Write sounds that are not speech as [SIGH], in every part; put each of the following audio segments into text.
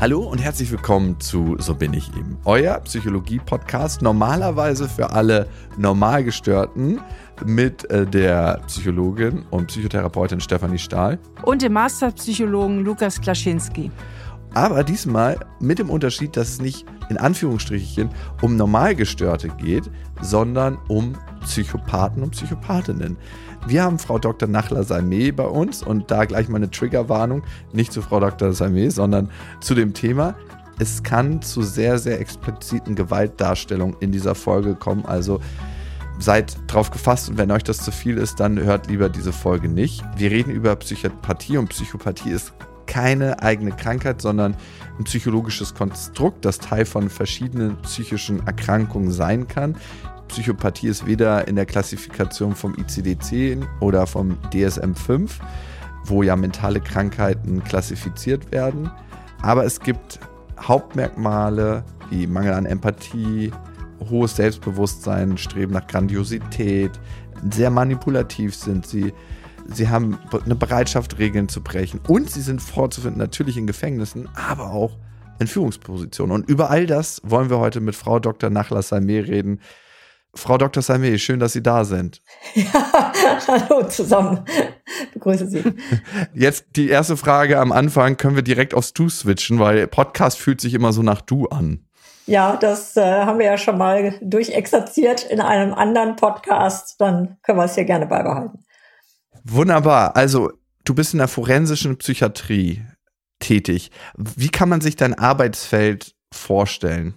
Hallo und herzlich willkommen zu So bin ich eben, euer Psychologie-Podcast. Normalerweise für alle Normalgestörten mit äh, der Psychologin und Psychotherapeutin Stefanie Stahl. Und dem Masterpsychologen Lukas Klaschinski. Aber diesmal mit dem Unterschied, dass es nicht in Anführungsstrichen um Normalgestörte geht, sondern um Psychopathen und Psychopathinnen. Wir haben Frau Dr. Nachler Salmé bei uns und da gleich mal eine Triggerwarnung, nicht zu Frau Dr. Salmé, sondern zu dem Thema. Es kann zu sehr, sehr expliziten Gewaltdarstellungen in dieser Folge kommen. Also seid drauf gefasst und wenn euch das zu viel ist, dann hört lieber diese Folge nicht. Wir reden über Psychopathie und Psychopathie ist keine eigene Krankheit, sondern ein psychologisches Konstrukt, das Teil von verschiedenen psychischen Erkrankungen sein kann. Psychopathie ist weder in der Klassifikation vom ICD-10 oder vom DSM-5, wo ja mentale Krankheiten klassifiziert werden. Aber es gibt Hauptmerkmale wie Mangel an Empathie, hohes Selbstbewusstsein, Streben nach Grandiosität, sehr manipulativ sind sie. Sie haben eine Bereitschaft, Regeln zu brechen. Und sie sind vorzufinden, natürlich in Gefängnissen, aber auch in Führungspositionen. Und über all das wollen wir heute mit Frau Dr. Nachlas Salmé reden. Frau Dr. Salmé, schön, dass Sie da sind. Ja, [LAUGHS] hallo zusammen. Begrüße Sie. [LAUGHS] Jetzt die erste Frage am Anfang. Können wir direkt aufs Du switchen, weil Podcast fühlt sich immer so nach Du an. Ja, das äh, haben wir ja schon mal durchexerziert in einem anderen Podcast. Dann können wir es hier gerne beibehalten. Wunderbar. Also, du bist in der forensischen Psychiatrie tätig. Wie kann man sich dein Arbeitsfeld vorstellen?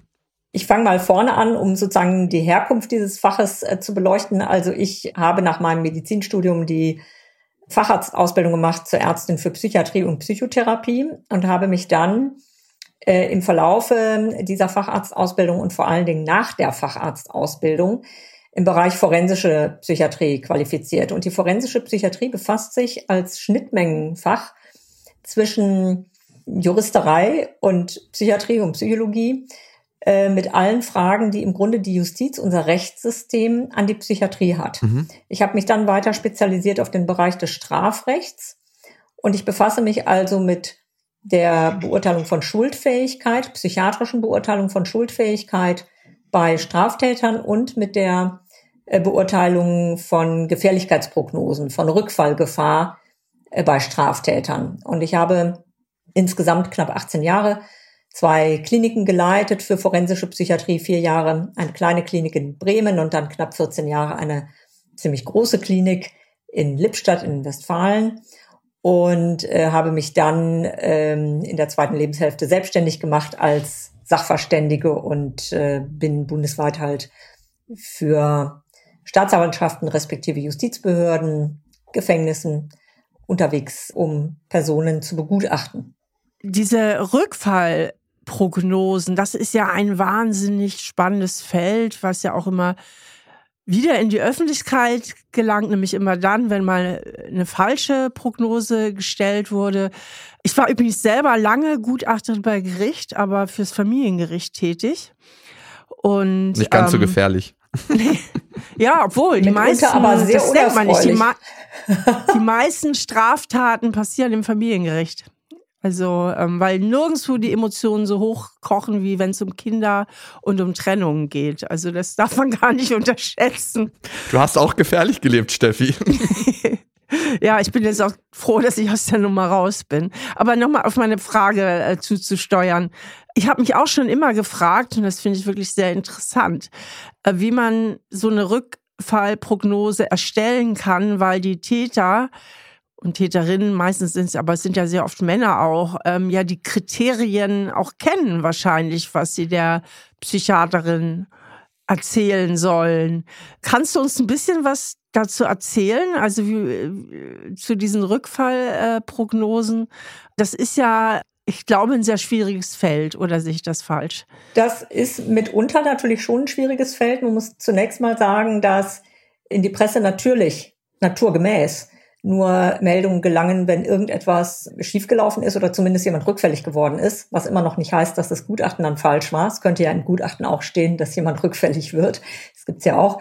Ich fange mal vorne an, um sozusagen die Herkunft dieses Faches äh, zu beleuchten. Also ich habe nach meinem Medizinstudium die Facharztausbildung gemacht zur Ärztin für Psychiatrie und Psychotherapie und habe mich dann äh, im Verlaufe dieser Facharztausbildung und vor allen Dingen nach der Facharztausbildung im Bereich forensische Psychiatrie qualifiziert. Und die forensische Psychiatrie befasst sich als Schnittmengenfach zwischen Juristerei und Psychiatrie und Psychologie äh, mit allen Fragen, die im Grunde die Justiz, unser Rechtssystem an die Psychiatrie hat. Mhm. Ich habe mich dann weiter spezialisiert auf den Bereich des Strafrechts und ich befasse mich also mit der Beurteilung von Schuldfähigkeit, psychiatrischen Beurteilung von Schuldfähigkeit bei Straftätern und mit der äh, Beurteilung von Gefährlichkeitsprognosen, von Rückfallgefahr äh, bei Straftätern. Und ich habe insgesamt knapp 18 Jahre zwei Kliniken geleitet für forensische Psychiatrie, vier Jahre eine kleine Klinik in Bremen und dann knapp 14 Jahre eine ziemlich große Klinik in Lippstadt in Westfalen und äh, habe mich dann ähm, in der zweiten Lebenshälfte selbstständig gemacht als Sachverständige und äh, bin bundesweit halt für Staatsanwaltschaften respektive Justizbehörden, Gefängnissen unterwegs, um Personen zu begutachten. Diese Rückfall Prognosen. Das ist ja ein wahnsinnig spannendes Feld, was ja auch immer wieder in die Öffentlichkeit gelangt, nämlich immer dann, wenn mal eine falsche Prognose gestellt wurde. Ich war übrigens selber lange Gutachterin bei Gericht, aber fürs Familiengericht tätig. Und, Nicht ganz ähm, so gefährlich. Ja, obwohl die meisten, aber sehr das denkt man nicht, die, die meisten Straftaten passieren im Familiengericht. Also, ähm, weil nirgendwo die Emotionen so hoch kochen, wie wenn es um Kinder und um Trennungen geht. Also, das darf man [LAUGHS] gar nicht unterschätzen. Du hast auch gefährlich gelebt, Steffi. [LAUGHS] ja, ich bin jetzt auch froh, dass ich aus der Nummer raus bin. Aber nochmal auf meine Frage äh, zuzusteuern. Ich habe mich auch schon immer gefragt, und das finde ich wirklich sehr interessant, äh, wie man so eine Rückfallprognose erstellen kann, weil die Täter und Täterinnen, meistens sind es, aber es sind ja sehr oft Männer auch, ähm, ja die Kriterien auch kennen wahrscheinlich, was sie der Psychiaterin erzählen sollen. Kannst du uns ein bisschen was dazu erzählen? Also wie, äh, zu diesen Rückfallprognosen. Das ist ja, ich glaube, ein sehr schwieriges Feld, oder sehe ich das falsch? Das ist mitunter natürlich schon ein schwieriges Feld. Man muss zunächst mal sagen, dass in die Presse natürlich naturgemäß nur Meldungen gelangen, wenn irgendetwas schiefgelaufen ist oder zumindest jemand rückfällig geworden ist, was immer noch nicht heißt, dass das Gutachten dann falsch war. Es könnte ja im Gutachten auch stehen, dass jemand rückfällig wird. Das gibt's ja auch.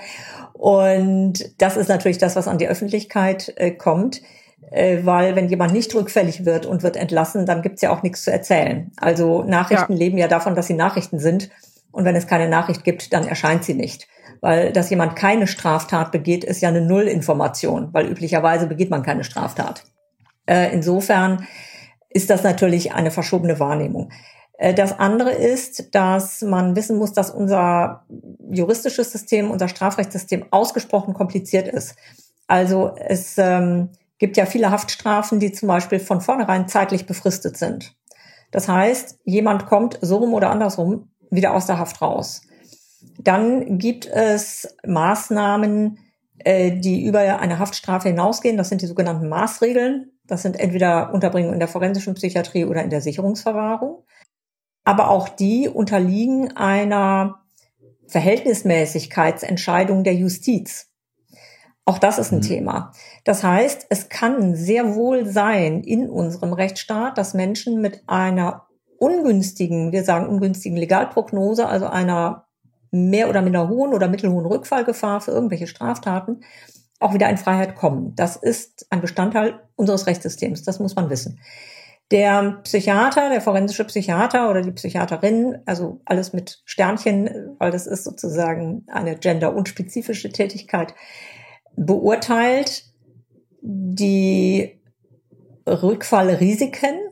Und das ist natürlich das, was an die Öffentlichkeit äh, kommt. äh, weil wenn jemand nicht rückfällig wird und wird entlassen, dann gibt's ja auch nichts zu erzählen. Also Nachrichten ja. leben ja davon, dass sie Nachrichten sind. Und wenn es keine Nachricht gibt, dann erscheint sie nicht. Weil dass jemand keine Straftat begeht, ist ja eine Nullinformation, weil üblicherweise begeht man keine Straftat. Äh, insofern ist das natürlich eine verschobene Wahrnehmung. Äh, das andere ist, dass man wissen muss, dass unser juristisches System, unser Strafrechtssystem ausgesprochen kompliziert ist. Also es ähm, gibt ja viele Haftstrafen, die zum Beispiel von vornherein zeitlich befristet sind. Das heißt, jemand kommt so rum oder andersrum wieder aus der Haft raus. Dann gibt es Maßnahmen, äh, die über eine Haftstrafe hinausgehen. Das sind die sogenannten Maßregeln. Das sind entweder Unterbringung in der forensischen Psychiatrie oder in der Sicherungsverwahrung. Aber auch die unterliegen einer Verhältnismäßigkeitsentscheidung der Justiz. Auch das ist ein mhm. Thema. Das heißt, es kann sehr wohl sein in unserem Rechtsstaat, dass Menschen mit einer ungünstigen, wir sagen ungünstigen Legalprognose, also einer mehr oder minder hohen oder mittelhohen Rückfallgefahr für irgendwelche Straftaten, auch wieder in Freiheit kommen. Das ist ein Bestandteil unseres Rechtssystems. Das muss man wissen. Der Psychiater, der forensische Psychiater oder die Psychiaterin, also alles mit Sternchen, weil das ist sozusagen eine genderunspezifische Tätigkeit, beurteilt die Rückfallrisiken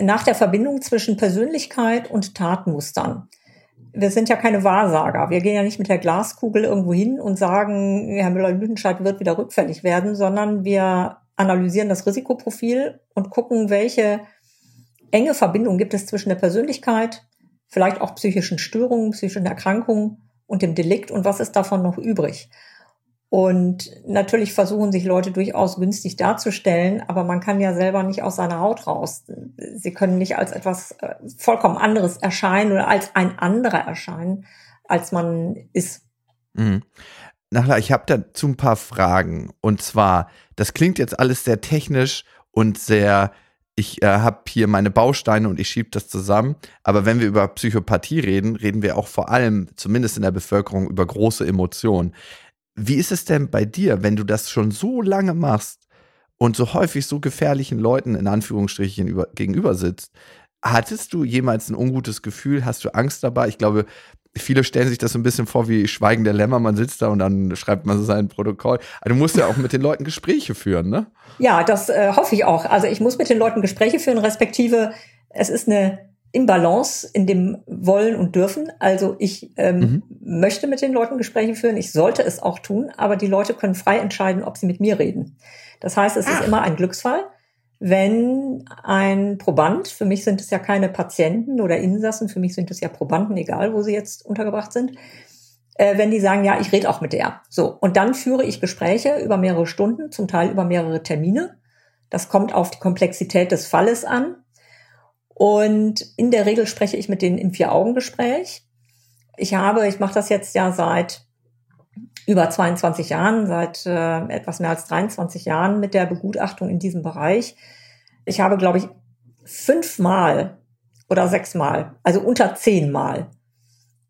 nach der Verbindung zwischen Persönlichkeit und Tatmustern. Wir sind ja keine Wahrsager. Wir gehen ja nicht mit der Glaskugel irgendwo hin und sagen, Herr Müller-Lüdenscheid wird wieder rückfällig werden, sondern wir analysieren das Risikoprofil und gucken, welche enge Verbindung gibt es zwischen der Persönlichkeit, vielleicht auch psychischen Störungen, psychischen Erkrankungen und dem Delikt und was ist davon noch übrig. Und natürlich versuchen sich Leute durchaus günstig darzustellen, aber man kann ja selber nicht aus seiner Haut raus. Sie können nicht als etwas äh, vollkommen anderes erscheinen oder als ein anderer erscheinen, als man ist. Mhm. Nachla, ich habe dazu ein paar Fragen. Und zwar, das klingt jetzt alles sehr technisch und sehr, ich äh, habe hier meine Bausteine und ich schiebe das zusammen. Aber wenn wir über Psychopathie reden, reden wir auch vor allem, zumindest in der Bevölkerung, über große Emotionen. Wie ist es denn bei dir, wenn du das schon so lange machst und so häufig so gefährlichen Leuten in Anführungsstrichen über, gegenüber sitzt? Hattest du jemals ein ungutes Gefühl? Hast du Angst dabei? Ich glaube, viele stellen sich das so ein bisschen vor wie Schweigen der Lämmer. Man sitzt da und dann schreibt man so sein Protokoll. Aber du musst ja auch mit den Leuten Gespräche führen, ne? Ja, das äh, hoffe ich auch. Also ich muss mit den Leuten Gespräche führen, respektive es ist eine Imbalance in dem Wollen und Dürfen. Also ich ähm, mhm. möchte mit den Leuten Gespräche führen, ich sollte es auch tun, aber die Leute können frei entscheiden, ob sie mit mir reden. Das heißt, es Ach. ist ah. immer ein Glücksfall, wenn ein Proband, für mich sind es ja keine Patienten oder Insassen, für mich sind es ja Probanden, egal wo sie jetzt untergebracht sind, äh, wenn die sagen, ja, ich rede auch mit der. So, und dann führe ich Gespräche über mehrere Stunden, zum Teil über mehrere Termine. Das kommt auf die Komplexität des Falles an. Und in der Regel spreche ich mit denen im Vier-Augen-Gespräch. Ich habe, ich mache das jetzt ja seit über 22 Jahren, seit äh, etwas mehr als 23 Jahren mit der Begutachtung in diesem Bereich. Ich habe, glaube ich, fünfmal oder sechsmal, also unter zehnmal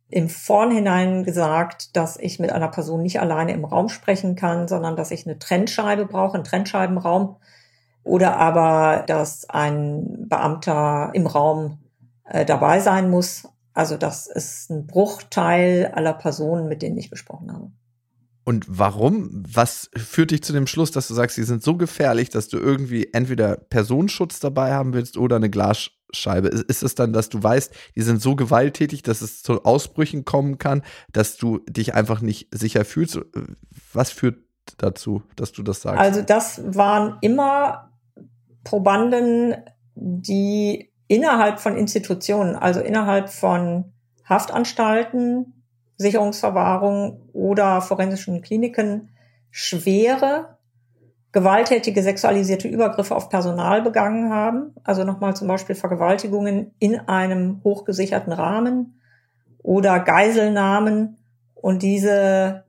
im Vornhinein gesagt, dass ich mit einer Person nicht alleine im Raum sprechen kann, sondern dass ich eine Trennscheibe brauche, einen Trennscheibenraum, oder aber, dass ein Beamter im Raum äh, dabei sein muss. Also das ist ein Bruchteil aller Personen, mit denen ich gesprochen habe. Und warum? Was führt dich zu dem Schluss, dass du sagst, sie sind so gefährlich, dass du irgendwie entweder Personenschutz dabei haben willst oder eine Glasscheibe? Ist es dann, dass du weißt, die sind so gewalttätig, dass es zu Ausbrüchen kommen kann, dass du dich einfach nicht sicher fühlst? Was führt dazu, dass du das sagst? Also das waren immer Probanden, die innerhalb von Institutionen, also innerhalb von Haftanstalten, Sicherungsverwahrung oder forensischen Kliniken schwere, gewalttätige sexualisierte Übergriffe auf Personal begangen haben. Also nochmal zum Beispiel Vergewaltigungen in einem hochgesicherten Rahmen oder Geiselnahmen und diese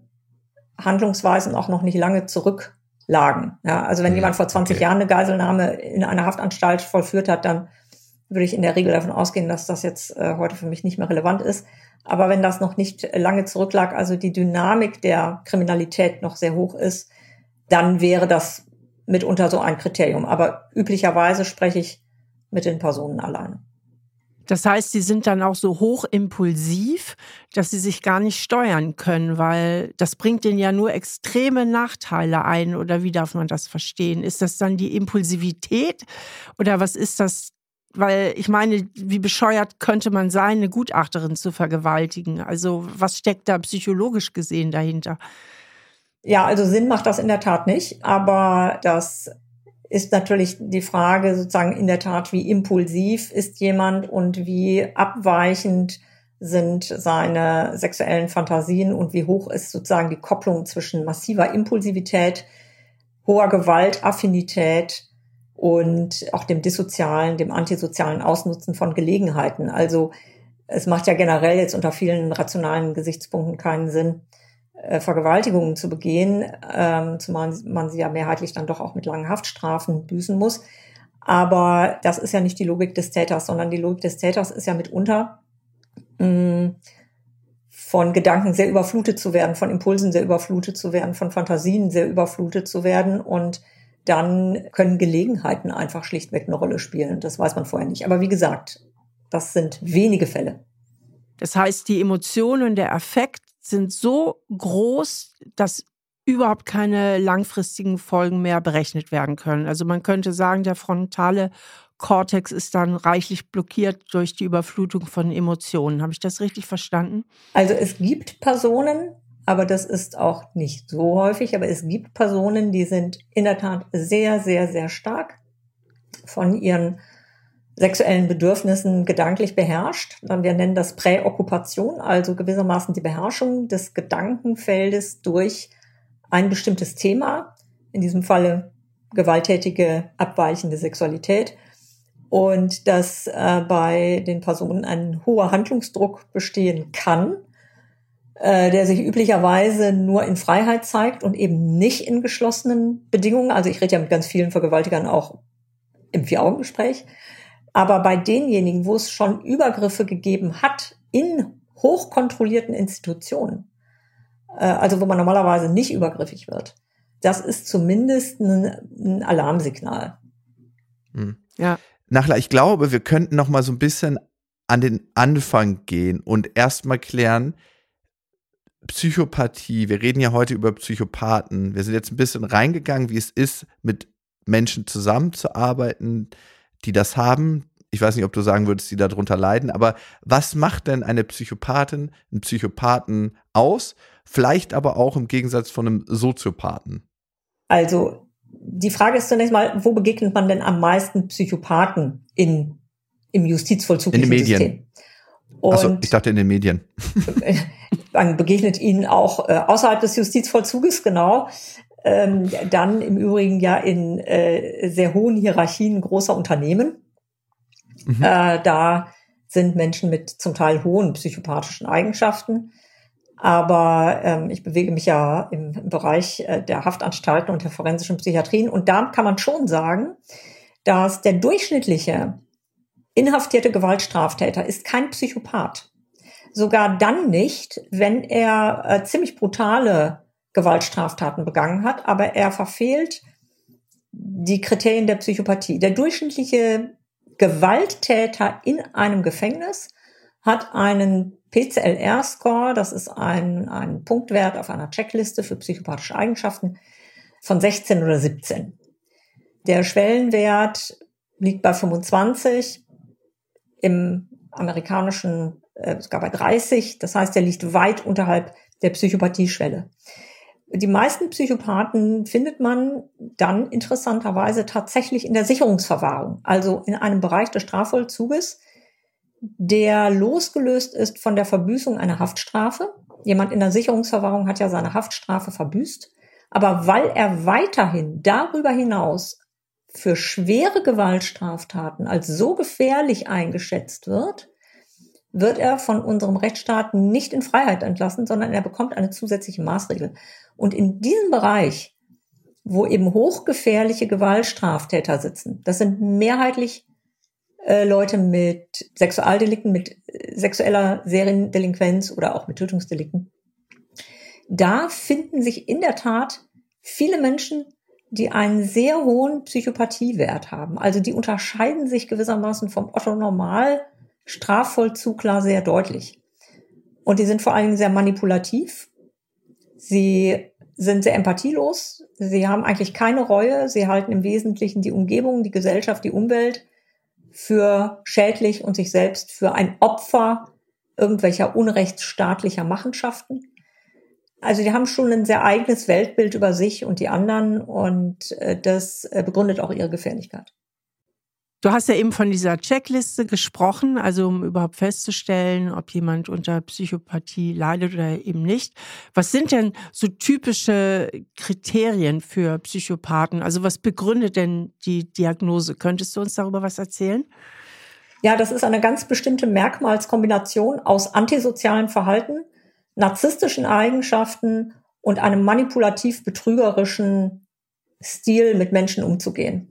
Handlungsweisen auch noch nicht lange zurück lagen. Ja, also wenn jemand vor 20 okay. Jahren eine Geiselnahme in einer Haftanstalt vollführt hat, dann würde ich in der Regel davon ausgehen, dass das jetzt äh, heute für mich nicht mehr relevant ist. Aber wenn das noch nicht lange zurücklag, also die Dynamik der Kriminalität noch sehr hoch ist, dann wäre das mitunter so ein Kriterium. Aber üblicherweise spreche ich mit den Personen alleine. Das heißt, sie sind dann auch so hoch impulsiv, dass sie sich gar nicht steuern können, weil das bringt ihnen ja nur extreme Nachteile ein. Oder wie darf man das verstehen? Ist das dann die Impulsivität oder was ist das? Weil ich meine, wie bescheuert könnte man sein, eine Gutachterin zu vergewaltigen? Also was steckt da psychologisch gesehen dahinter? Ja, also Sinn macht das in der Tat nicht, aber das ist natürlich die Frage sozusagen in der Tat, wie impulsiv ist jemand und wie abweichend sind seine sexuellen Fantasien und wie hoch ist sozusagen die Kopplung zwischen massiver Impulsivität, hoher Gewaltaffinität und auch dem dissozialen, dem antisozialen Ausnutzen von Gelegenheiten. Also es macht ja generell jetzt unter vielen rationalen Gesichtspunkten keinen Sinn, Vergewaltigungen zu begehen, ähm, zumal man sie ja mehrheitlich dann doch auch mit langen Haftstrafen büßen muss. Aber das ist ja nicht die Logik des Täters, sondern die Logik des Täters ist ja mitunter mm, von Gedanken sehr überflutet zu werden, von Impulsen sehr überflutet zu werden, von Fantasien sehr überflutet zu werden und dann können Gelegenheiten einfach schlichtweg eine Rolle spielen. Das weiß man vorher nicht. Aber wie gesagt, das sind wenige Fälle. Das heißt, die Emotionen, der Affekt sind so groß, dass überhaupt keine langfristigen Folgen mehr berechnet werden können. Also man könnte sagen, der frontale Kortex ist dann reichlich blockiert durch die Überflutung von Emotionen. Habe ich das richtig verstanden? Also es gibt Personen, aber das ist auch nicht so häufig, aber es gibt Personen, die sind in der Tat sehr, sehr, sehr stark von ihren sexuellen Bedürfnissen gedanklich beherrscht. Wir nennen das Präokkupation, also gewissermaßen die Beherrschung des Gedankenfeldes durch ein bestimmtes Thema, in diesem Falle gewalttätige, abweichende Sexualität. Und dass äh, bei den Personen ein hoher Handlungsdruck bestehen kann, äh, der sich üblicherweise nur in Freiheit zeigt und eben nicht in geschlossenen Bedingungen. Also ich rede ja mit ganz vielen Vergewaltigern auch im Vier-Augen-Gespräch. Aber bei denjenigen, wo es schon Übergriffe gegeben hat in hochkontrollierten Institutionen, äh, also wo man normalerweise nicht übergriffig wird, das ist zumindest ein, ein Alarmsignal. Hm. Ja. Nachla, ich glaube, wir könnten noch mal so ein bisschen an den Anfang gehen und erstmal klären, Psychopathie, wir reden ja heute über Psychopathen. Wir sind jetzt ein bisschen reingegangen, wie es ist, mit Menschen zusammenzuarbeiten, die das haben. Ich weiß nicht, ob du sagen würdest, die darunter leiden, aber was macht denn eine Psychopathin, einen Psychopathen aus? Vielleicht aber auch im Gegensatz von einem Soziopathen. Also, die Frage ist zunächst mal, wo begegnet man denn am meisten Psychopathen in, im Justizvollzug? In den Medien. Achso, ich dachte in den Medien. [LAUGHS] man begegnet ihnen auch äh, außerhalb des Justizvollzuges, genau ähm, dann im Übrigen ja in äh, sehr hohen Hierarchien großer Unternehmen. Mhm. Äh, da sind Menschen mit zum Teil hohen psychopathischen Eigenschaften. Aber ähm, ich bewege mich ja im, im Bereich äh, der Haftanstalten und der forensischen Psychiatrien. Und da kann man schon sagen, dass der durchschnittliche inhaftierte Gewaltstraftäter ist kein Psychopath. Sogar dann nicht, wenn er äh, ziemlich brutale Gewaltstraftaten begangen hat, aber er verfehlt die Kriterien der Psychopathie. Der durchschnittliche Gewalttäter in einem Gefängnis hat einen PCLR-Score, das ist ein, ein Punktwert auf einer Checkliste für psychopathische Eigenschaften, von 16 oder 17. Der Schwellenwert liegt bei 25, im amerikanischen äh, sogar bei 30. Das heißt, er liegt weit unterhalb der Psychopathieschwelle. Die meisten Psychopathen findet man dann interessanterweise tatsächlich in der Sicherungsverwahrung, also in einem Bereich des Strafvollzuges, der losgelöst ist von der Verbüßung einer Haftstrafe. Jemand in der Sicherungsverwahrung hat ja seine Haftstrafe verbüßt, aber weil er weiterhin darüber hinaus für schwere Gewaltstraftaten als so gefährlich eingeschätzt wird, wird er von unserem Rechtsstaat nicht in Freiheit entlassen, sondern er bekommt eine zusätzliche Maßregel. Und in diesem Bereich, wo eben hochgefährliche Gewaltstraftäter sitzen, das sind mehrheitlich äh, Leute mit Sexualdelikten, mit äh, sexueller Seriendelinquenz oder auch mit Tötungsdelikten. Da finden sich in der Tat viele Menschen, die einen sehr hohen Psychopathiewert haben. Also die unterscheiden sich gewissermaßen vom Otto Normal Strafvollzugler sehr deutlich. Und die sind vor allen Dingen sehr manipulativ. Sie sind sehr empathielos. Sie haben eigentlich keine Reue. Sie halten im Wesentlichen die Umgebung, die Gesellschaft, die Umwelt für schädlich und sich selbst für ein Opfer irgendwelcher unrechtsstaatlicher Machenschaften. Also die haben schon ein sehr eigenes Weltbild über sich und die anderen und äh, das äh, begründet auch ihre Gefährlichkeit. Du hast ja eben von dieser Checkliste gesprochen, also um überhaupt festzustellen, ob jemand unter Psychopathie leidet oder eben nicht. Was sind denn so typische Kriterien für Psychopathen? Also was begründet denn die Diagnose? Könntest du uns darüber was erzählen? Ja, das ist eine ganz bestimmte Merkmalskombination aus antisozialem Verhalten, narzisstischen Eigenschaften und einem manipulativ-betrügerischen Stil, mit Menschen umzugehen.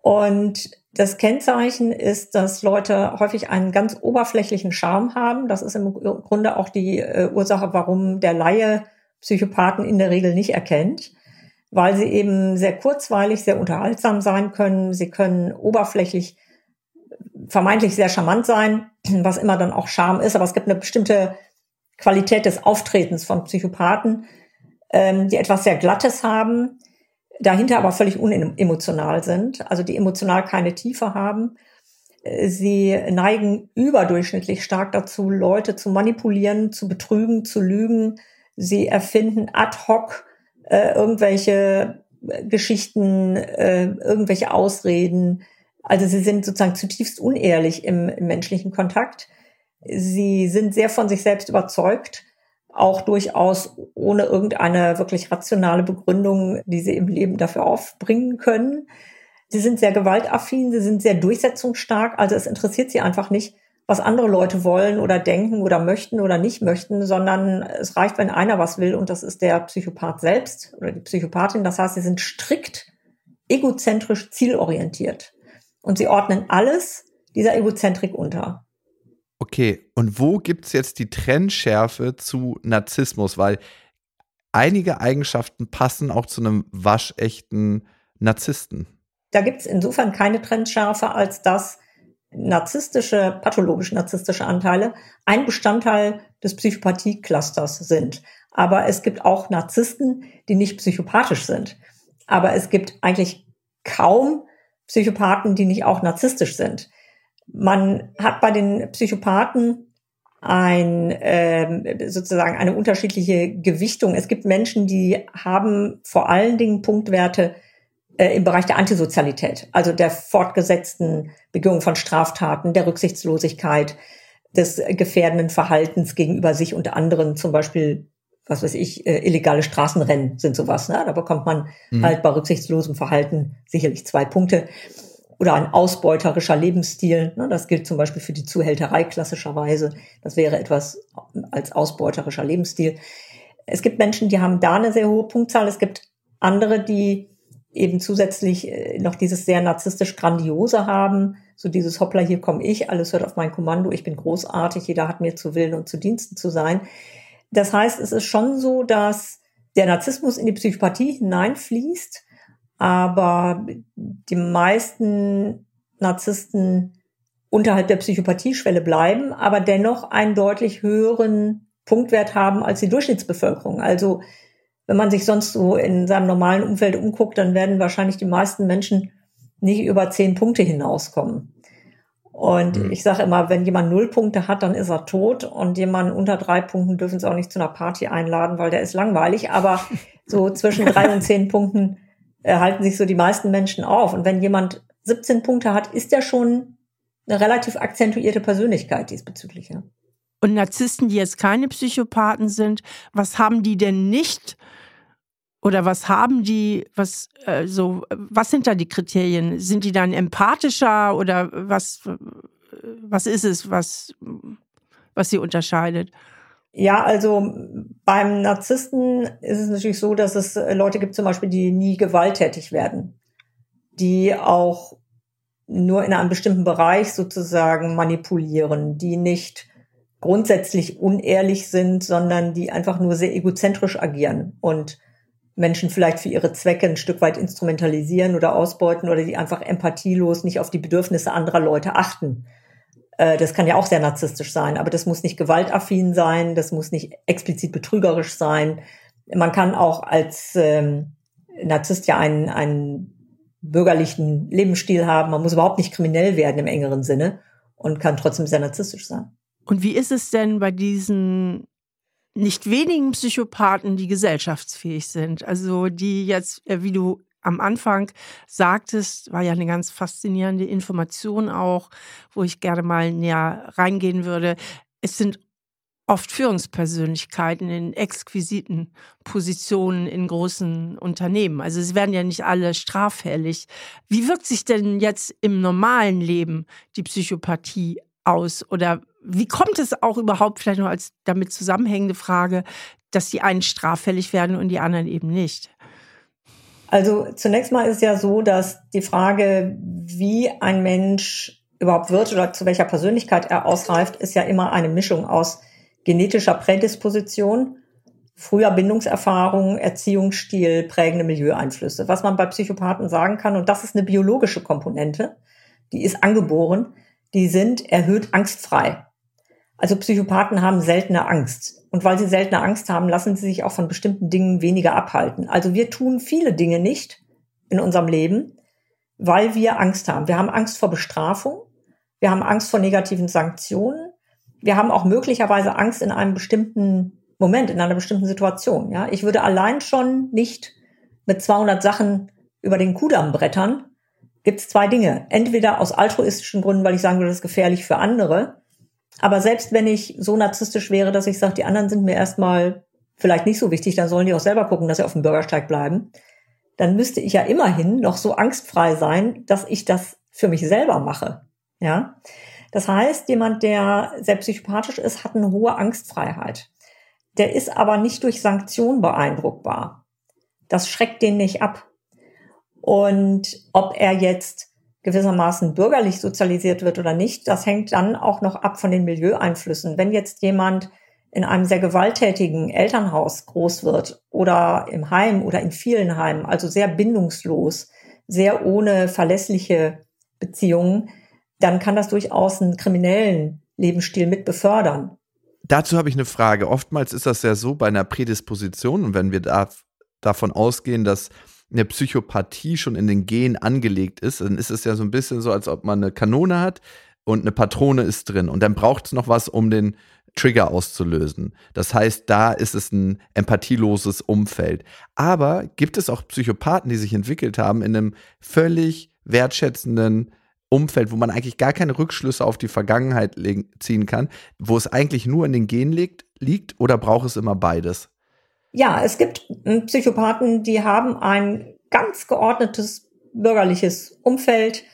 Und das Kennzeichen ist, dass Leute häufig einen ganz oberflächlichen Charme haben. Das ist im Grunde auch die äh, Ursache, warum der Laie Psychopathen in der Regel nicht erkennt, weil sie eben sehr kurzweilig, sehr unterhaltsam sein können. Sie können oberflächlich vermeintlich sehr charmant sein, was immer dann auch Charme ist. Aber es gibt eine bestimmte Qualität des Auftretens von Psychopathen, ähm, die etwas sehr Glattes haben dahinter aber völlig unemotional sind, also die emotional keine Tiefe haben. Sie neigen überdurchschnittlich stark dazu, Leute zu manipulieren, zu betrügen, zu lügen. Sie erfinden ad hoc äh, irgendwelche Geschichten, äh, irgendwelche Ausreden. Also sie sind sozusagen zutiefst unehrlich im, im menschlichen Kontakt. Sie sind sehr von sich selbst überzeugt auch durchaus ohne irgendeine wirklich rationale Begründung, die sie im Leben dafür aufbringen können. Sie sind sehr gewaltaffin, sie sind sehr durchsetzungsstark, also es interessiert sie einfach nicht, was andere Leute wollen oder denken oder möchten oder nicht möchten, sondern es reicht, wenn einer was will und das ist der Psychopath selbst oder die Psychopathin. Das heißt, sie sind strikt egozentrisch zielorientiert und sie ordnen alles dieser Egozentrik unter. Okay, und wo gibt es jetzt die Trennschärfe zu Narzissmus? Weil einige Eigenschaften passen auch zu einem waschechten Narzissten. Da gibt es insofern keine Trennschärfe, als dass narzisstische, pathologisch narzisstische Anteile ein Bestandteil des Psychopathie-Clusters sind. Aber es gibt auch Narzissten, die nicht psychopathisch sind. Aber es gibt eigentlich kaum Psychopathen, die nicht auch narzisstisch sind. Man hat bei den Psychopathen ein ähm, sozusagen eine unterschiedliche Gewichtung. Es gibt Menschen, die haben vor allen Dingen Punktwerte äh, im Bereich der Antisozialität, also der fortgesetzten Begehung von Straftaten, der Rücksichtslosigkeit, des gefährdenden Verhaltens gegenüber sich und anderen, zum Beispiel was weiß ich, äh, illegale Straßenrennen sind sowas. Ne? Da bekommt man mhm. halt bei rücksichtslosem Verhalten sicherlich zwei Punkte oder ein ausbeuterischer Lebensstil. Ne, das gilt zum Beispiel für die Zuhälterei klassischerweise. Das wäre etwas als ausbeuterischer Lebensstil. Es gibt Menschen, die haben da eine sehr hohe Punktzahl. Es gibt andere, die eben zusätzlich äh, noch dieses sehr narzisstisch Grandiose haben. So dieses Hoppla, hier komme ich, alles hört auf mein Kommando, ich bin großartig, jeder hat mir zu Willen und zu Diensten zu sein. Das heißt, es ist schon so, dass der Narzissmus in die Psychopathie hineinfließt aber die meisten Narzissten unterhalb der Psychopathieschwelle bleiben, aber dennoch einen deutlich höheren Punktwert haben als die Durchschnittsbevölkerung. Also wenn man sich sonst so in seinem normalen Umfeld umguckt, dann werden wahrscheinlich die meisten Menschen nicht über zehn Punkte hinauskommen. Und mhm. ich sage immer, wenn jemand null Punkte hat, dann ist er tot. Und jemand unter drei Punkten dürfen sie auch nicht zu einer Party einladen, weil der ist langweilig. Aber so zwischen drei und zehn Punkten halten sich so die meisten Menschen auf. Und wenn jemand 17 Punkte hat, ist er schon eine relativ akzentuierte Persönlichkeit diesbezüglich. Ja. Und Narzissten, die jetzt keine Psychopathen sind, was haben die denn nicht? Oder was haben die, was, äh, so, was sind da die Kriterien? Sind die dann empathischer oder was, was ist es, was, was sie unterscheidet? Ja, also beim Narzissten ist es natürlich so, dass es äh, Leute gibt zum Beispiel, die nie gewalttätig werden, die auch nur in einem bestimmten Bereich sozusagen manipulieren, die nicht grundsätzlich unehrlich sind, sondern die einfach nur sehr egozentrisch agieren und Menschen vielleicht für ihre Zwecke ein Stück weit instrumentalisieren oder ausbeuten oder die einfach empathielos nicht auf die Bedürfnisse anderer Leute achten. Äh, das kann ja auch sehr narzisstisch sein, aber das muss nicht gewaltaffin sein, das muss nicht explizit betrügerisch sein. Man kann auch als ähm, Narzisst ja einen, einen bürgerlichen Lebensstil haben. Man muss überhaupt nicht kriminell werden im engeren Sinne und kann trotzdem sehr narzisstisch sein. Und wie ist es denn bei diesen nicht wenigen Psychopathen, die gesellschaftsfähig sind? Also die jetzt, äh, wie du am Anfang sagtest, war ja eine ganz faszinierende Information auch, wo ich gerne mal näher reingehen würde. Es sind oft Führungspersönlichkeiten in exquisiten Positionen in großen Unternehmen. Also sie werden ja nicht alle straffällig. Wie wirkt sich denn jetzt im normalen Leben die Psychopathie aus? Oder wie kommt es auch überhaupt, vielleicht noch als damit zusammenhängende Frage, dass die einen straffällig werden und die anderen eben nicht? Also zunächst mal ist ja so, dass die Frage, wie ein Mensch überhaupt wird oder zu welcher Persönlichkeit er ausreift, ist ja immer eine Mischung aus genetischer Prädisposition, früher Bindungserfahrung, Erziehungsstil, prägende Milieueinflüsse. Was man bei Psychopathen sagen kann, und das ist eine biologische Komponente, die ist angeboren, die sind erhöht angstfrei. Also Psychopathen haben seltene Angst. Und weil sie seltene Angst haben, lassen sie sich auch von bestimmten Dingen weniger abhalten. Also wir tun viele Dinge nicht in unserem Leben, weil wir Angst haben. Wir haben Angst vor Bestrafung. Wir haben Angst vor negativen Sanktionen. Wir haben auch möglicherweise Angst in einem bestimmten Moment, in einer bestimmten Situation. Ja, ich würde allein schon nicht mit 200 Sachen über den Kudamm brettern. Gibt es zwei Dinge. Entweder aus altruistischen Gründen, weil ich sagen würde, das ist gefährlich für andere aber selbst wenn ich so narzisstisch wäre, dass ich sage, die anderen sind mir erstmal vielleicht nicht so wichtig, dann sollen die auch selber gucken, dass sie auf dem Bürgersteig bleiben, dann müsste ich ja immerhin noch so angstfrei sein, dass ich das für mich selber mache. Ja. Das heißt, jemand, der sehr psychopathisch ist, hat eine hohe Angstfreiheit. Der ist aber nicht durch Sanktionen beeindruckbar. Das schreckt den nicht ab. Und ob er jetzt gewissermaßen bürgerlich sozialisiert wird oder nicht, das hängt dann auch noch ab von den Milieueinflüssen. Wenn jetzt jemand in einem sehr gewalttätigen Elternhaus groß wird oder im Heim oder in vielen Heimen, also sehr bindungslos, sehr ohne verlässliche Beziehungen, dann kann das durchaus einen kriminellen Lebensstil mit befördern. Dazu habe ich eine Frage. Oftmals ist das ja so bei einer Prädisposition und wenn wir da davon ausgehen, dass eine Psychopathie schon in den Genen angelegt ist, dann ist es ja so ein bisschen so, als ob man eine Kanone hat und eine Patrone ist drin. Und dann braucht es noch was, um den Trigger auszulösen. Das heißt, da ist es ein empathieloses Umfeld. Aber gibt es auch Psychopathen, die sich entwickelt haben in einem völlig wertschätzenden Umfeld, wo man eigentlich gar keine Rückschlüsse auf die Vergangenheit ziehen kann, wo es eigentlich nur in den Genen liegt, liegt oder braucht es immer beides? Ja, es gibt hm, Psychopathen, die haben ein ganz geordnetes bürgerliches Umfeld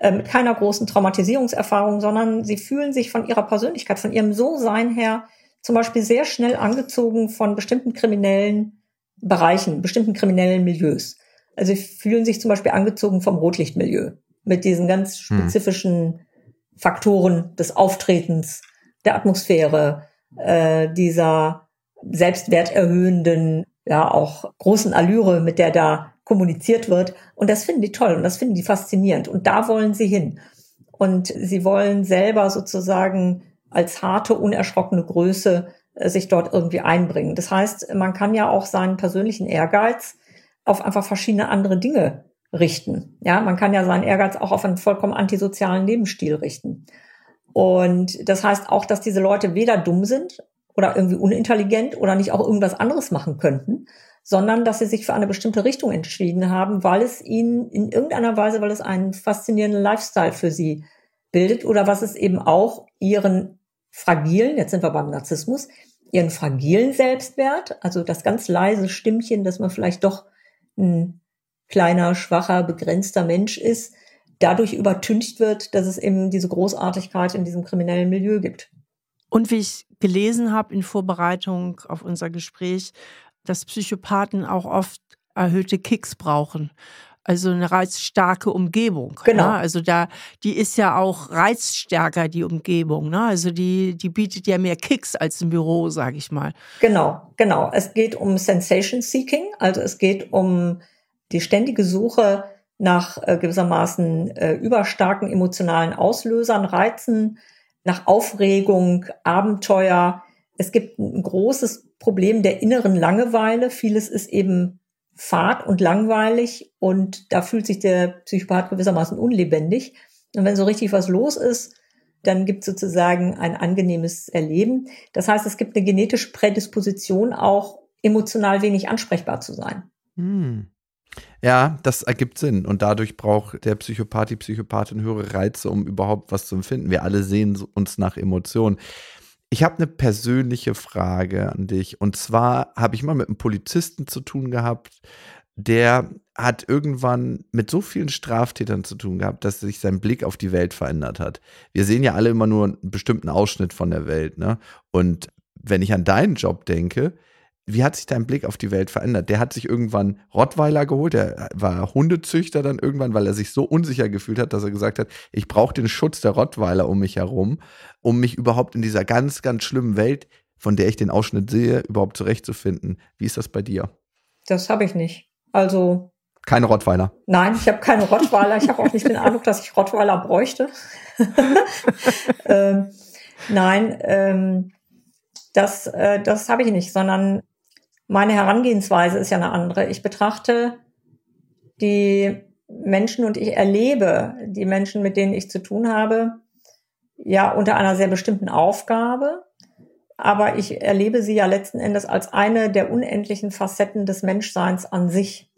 äh, mit keiner großen Traumatisierungserfahrung, sondern sie fühlen sich von ihrer Persönlichkeit, von ihrem So-Sein her zum Beispiel sehr schnell angezogen von bestimmten kriminellen Bereichen, bestimmten kriminellen Milieus. Also sie fühlen sich zum Beispiel angezogen vom Rotlichtmilieu mit diesen ganz hm. spezifischen. Faktoren des Auftretens, der Atmosphäre, äh, dieser selbstwerterhöhenden, ja auch großen Allüre, mit der da kommuniziert wird. Und das finden die toll und das finden die faszinierend. Und da wollen sie hin. Und sie wollen selber sozusagen als harte, unerschrockene Größe äh, sich dort irgendwie einbringen. Das heißt, man kann ja auch seinen persönlichen Ehrgeiz auf einfach verschiedene andere Dinge richten. Ja, man kann ja seinen Ehrgeiz auch auf einen vollkommen antisozialen Lebensstil richten. Und das heißt auch, dass diese Leute weder dumm sind, oder irgendwie unintelligent oder nicht auch irgendwas anderes machen könnten, sondern dass sie sich für eine bestimmte Richtung entschieden haben, weil es ihnen in irgendeiner Weise, weil es einen faszinierenden Lifestyle für sie bildet oder was es eben auch ihren fragilen, jetzt sind wir beim Narzissmus, ihren fragilen Selbstwert, also das ganz leise Stimmchen, dass man vielleicht doch ein kleiner, schwacher, begrenzter Mensch ist, dadurch übertüncht wird, dass es eben diese Großartigkeit in diesem kriminellen Milieu gibt. Und wie ich gelesen habe in Vorbereitung auf unser Gespräch, dass Psychopathen auch oft erhöhte Kicks brauchen. also eine reizstarke Umgebung. Genau. Ne? Also da, die ist ja auch reizstärker, die Umgebung. Ne? Also die, die bietet ja mehr Kicks als ein Büro, sage ich mal. Genau, genau. Es geht um Sensation Seeking, also es geht um die ständige Suche nach äh, gewissermaßen äh, überstarken emotionalen Auslösern, Reizen, nach Aufregung, Abenteuer. Es gibt ein großes Problem der inneren Langeweile. Vieles ist eben fad und langweilig und da fühlt sich der Psychopath gewissermaßen unlebendig. Und wenn so richtig was los ist, dann gibt es sozusagen ein angenehmes Erleben. Das heißt, es gibt eine genetische Prädisposition, auch emotional wenig ansprechbar zu sein. Hm. Ja, das ergibt Sinn. Und dadurch braucht der Psychopath, die Psychopathin höhere Reize, um überhaupt was zu empfinden. Wir alle sehen uns nach Emotionen. Ich habe eine persönliche Frage an dich. Und zwar habe ich mal mit einem Polizisten zu tun gehabt, der hat irgendwann mit so vielen Straftätern zu tun gehabt, dass sich sein Blick auf die Welt verändert hat. Wir sehen ja alle immer nur einen bestimmten Ausschnitt von der Welt, ne? Und wenn ich an deinen Job denke, wie hat sich dein Blick auf die Welt verändert? Der hat sich irgendwann Rottweiler geholt, der war Hundezüchter dann irgendwann, weil er sich so unsicher gefühlt hat, dass er gesagt hat, ich brauche den Schutz der Rottweiler um mich herum, um mich überhaupt in dieser ganz, ganz schlimmen Welt, von der ich den Ausschnitt sehe, überhaupt zurechtzufinden. Wie ist das bei dir? Das habe ich nicht. Also keine Rottweiler. Nein, ich habe keine Rottweiler. Ich habe auch nicht den Eindruck, dass ich Rottweiler bräuchte. [LAUGHS] ähm, nein, ähm, das, äh, das habe ich nicht, sondern meine Herangehensweise ist ja eine andere. Ich betrachte die Menschen und ich erlebe die Menschen, mit denen ich zu tun habe, ja unter einer sehr bestimmten Aufgabe. Aber ich erlebe sie ja letzten Endes als eine der unendlichen Facetten des Menschseins an sich.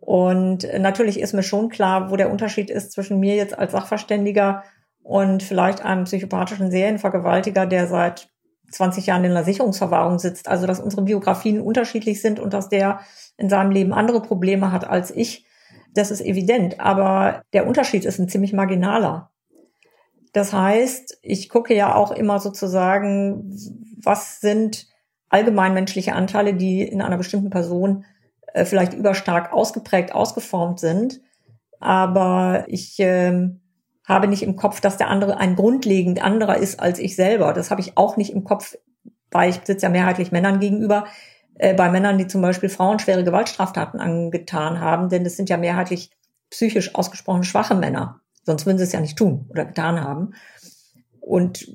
Und natürlich ist mir schon klar, wo der Unterschied ist zwischen mir jetzt als Sachverständiger und vielleicht einem psychopathischen Serienvergewaltiger, der seit 20 Jahren in der Sicherungsverwahrung sitzt. Also, dass unsere Biografien unterschiedlich sind und dass der in seinem Leben andere Probleme hat als ich, das ist evident. Aber der Unterschied ist ein ziemlich marginaler. Das heißt, ich gucke ja auch immer sozusagen, was sind allgemeinmenschliche Anteile, die in einer bestimmten Person äh, vielleicht überstark ausgeprägt, ausgeformt sind. Aber ich äh, habe nicht im Kopf, dass der andere ein grundlegend anderer ist als ich selber. Das habe ich auch nicht im Kopf, weil ich sitze ja mehrheitlich Männern gegenüber, äh, bei Männern, die zum Beispiel Frauen schwere Gewaltstraftaten angetan haben, denn das sind ja mehrheitlich psychisch ausgesprochen schwache Männer. Sonst würden sie es ja nicht tun oder getan haben. Und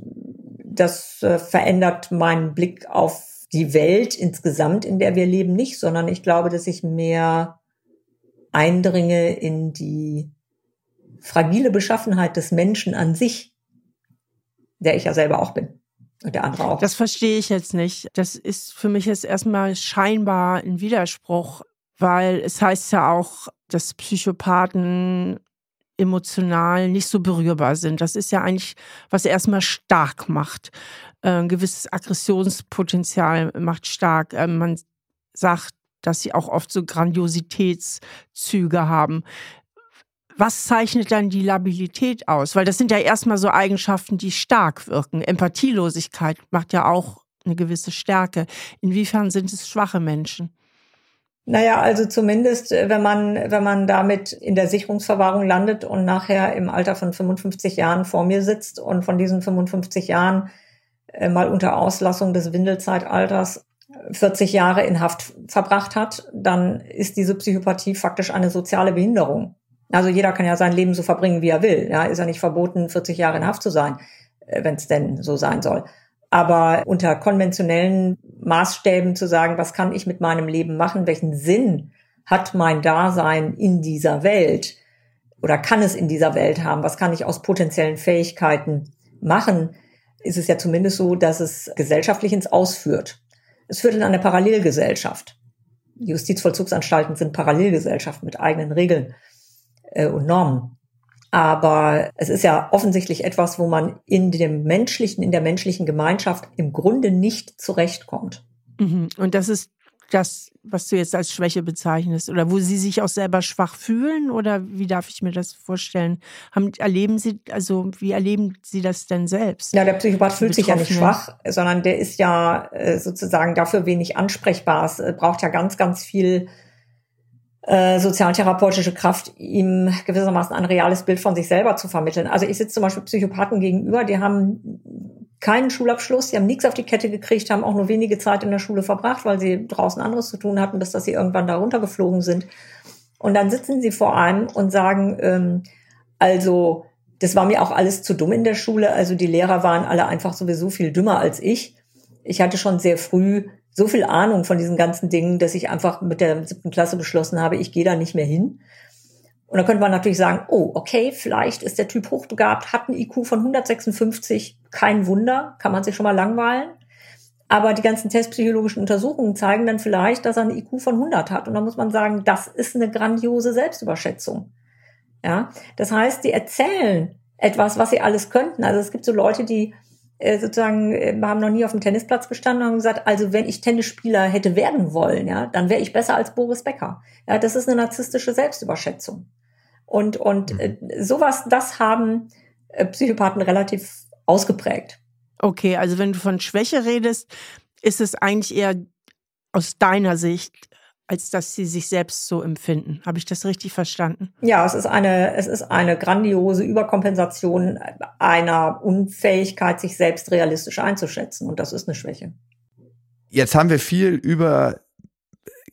das äh, verändert meinen Blick auf die Welt insgesamt, in der wir leben, nicht, sondern ich glaube, dass ich mehr eindringe in die fragile Beschaffenheit des Menschen an sich, der ich ja selber auch bin. Und der andere auch. Das verstehe ich jetzt nicht. Das ist für mich jetzt erstmal scheinbar ein Widerspruch, weil es heißt ja auch, dass Psychopathen emotional nicht so berührbar sind. Das ist ja eigentlich, was erstmal stark macht. Äh, ein gewisses Aggressionspotenzial macht stark. Äh, man sagt, dass sie auch oft so Grandiositätszüge haben was zeichnet dann die Labilität aus? Weil das sind ja erstmal so Eigenschaften, die stark wirken. Empathielosigkeit macht ja auch eine gewisse Stärke. Inwiefern sind es schwache Menschen? Naja, also zumindest, äh, wenn man, wenn man damit in der Sicherungsverwahrung landet und nachher im Alter von 55 Jahren vor mir sitzt und von diesen 55 Jahren äh, mal unter Auslassung des Windelzeitalters 40 Jahre in Haft verbracht hat, dann ist diese Psychopathie faktisch eine soziale Behinderung. Also jeder kann ja sein Leben so verbringen, wie er will. Ja, ist ja nicht verboten, 40 Jahre in Haft zu sein, äh, wenn es denn so sein soll. Aber unter konventionellen Maßstäben zu sagen, was kann ich mit meinem Leben machen, welchen Sinn hat mein Dasein in dieser Welt oder kann es in dieser Welt haben, was kann ich aus potenziellen Fähigkeiten machen, ist es ja zumindest so, dass es gesellschaftlich ins Ausführt. Es führt in eine Parallelgesellschaft. Justizvollzugsanstalten sind Parallelgesellschaften mit eigenen Regeln äh, und Normen. Aber es ist ja offensichtlich etwas, wo man in dem menschlichen, in der menschlichen Gemeinschaft im Grunde nicht zurechtkommt. Mhm. Und das ist das, was du jetzt als Schwäche bezeichnest oder wo sie sich auch selber schwach fühlen oder wie darf ich mir das vorstellen? Haben, erleben sie, also wie erleben sie das denn selbst? Ja, der Psychopath fühlt sich ja nicht schwach, sondern der ist ja äh, sozusagen dafür wenig ansprechbar. Es äh, braucht ja ganz, ganz viel äh, sozialtherapeutische Kraft, ihm gewissermaßen ein reales Bild von sich selber zu vermitteln. Also ich sitze zum Beispiel Psychopathen gegenüber, die haben keinen Schulabschluss, die haben nichts auf die Kette gekriegt, haben auch nur wenige Zeit in der Schule verbracht, weil sie draußen anderes zu tun hatten, bis dass sie irgendwann da runtergeflogen sind. Und dann sitzen sie vor einem und sagen, ähm, also das war mir auch alles zu dumm in der Schule. Also die Lehrer waren alle einfach sowieso viel dümmer als ich. Ich hatte schon sehr früh so viel Ahnung von diesen ganzen Dingen, dass ich einfach mit der siebten Klasse beschlossen habe, ich gehe da nicht mehr hin. Und da könnte man natürlich sagen, oh, okay, vielleicht ist der Typ hochbegabt, hat einen IQ von 156, kein Wunder, kann man sich schon mal langweilen. Aber die ganzen testpsychologischen Untersuchungen zeigen dann vielleicht, dass er einen IQ von 100 hat. Und da muss man sagen, das ist eine grandiose Selbstüberschätzung. Ja, das heißt, die erzählen etwas, was sie alles könnten. Also es gibt so Leute, die äh, sozusagen äh, haben noch nie auf dem Tennisplatz gestanden und haben gesagt, also wenn ich Tennisspieler hätte werden wollen, ja, dann wäre ich besser als Boris Becker. Ja, das ist eine narzisstische Selbstüberschätzung. Und und äh, sowas, das haben äh, Psychopathen relativ ausgeprägt. Okay, also wenn du von Schwäche redest, ist es eigentlich eher aus deiner Sicht als dass sie sich selbst so empfinden. Habe ich das richtig verstanden? Ja, es ist eine, es ist eine grandiose Überkompensation einer Unfähigkeit, sich selbst realistisch einzuschätzen. Und das ist eine Schwäche. Jetzt haben wir viel über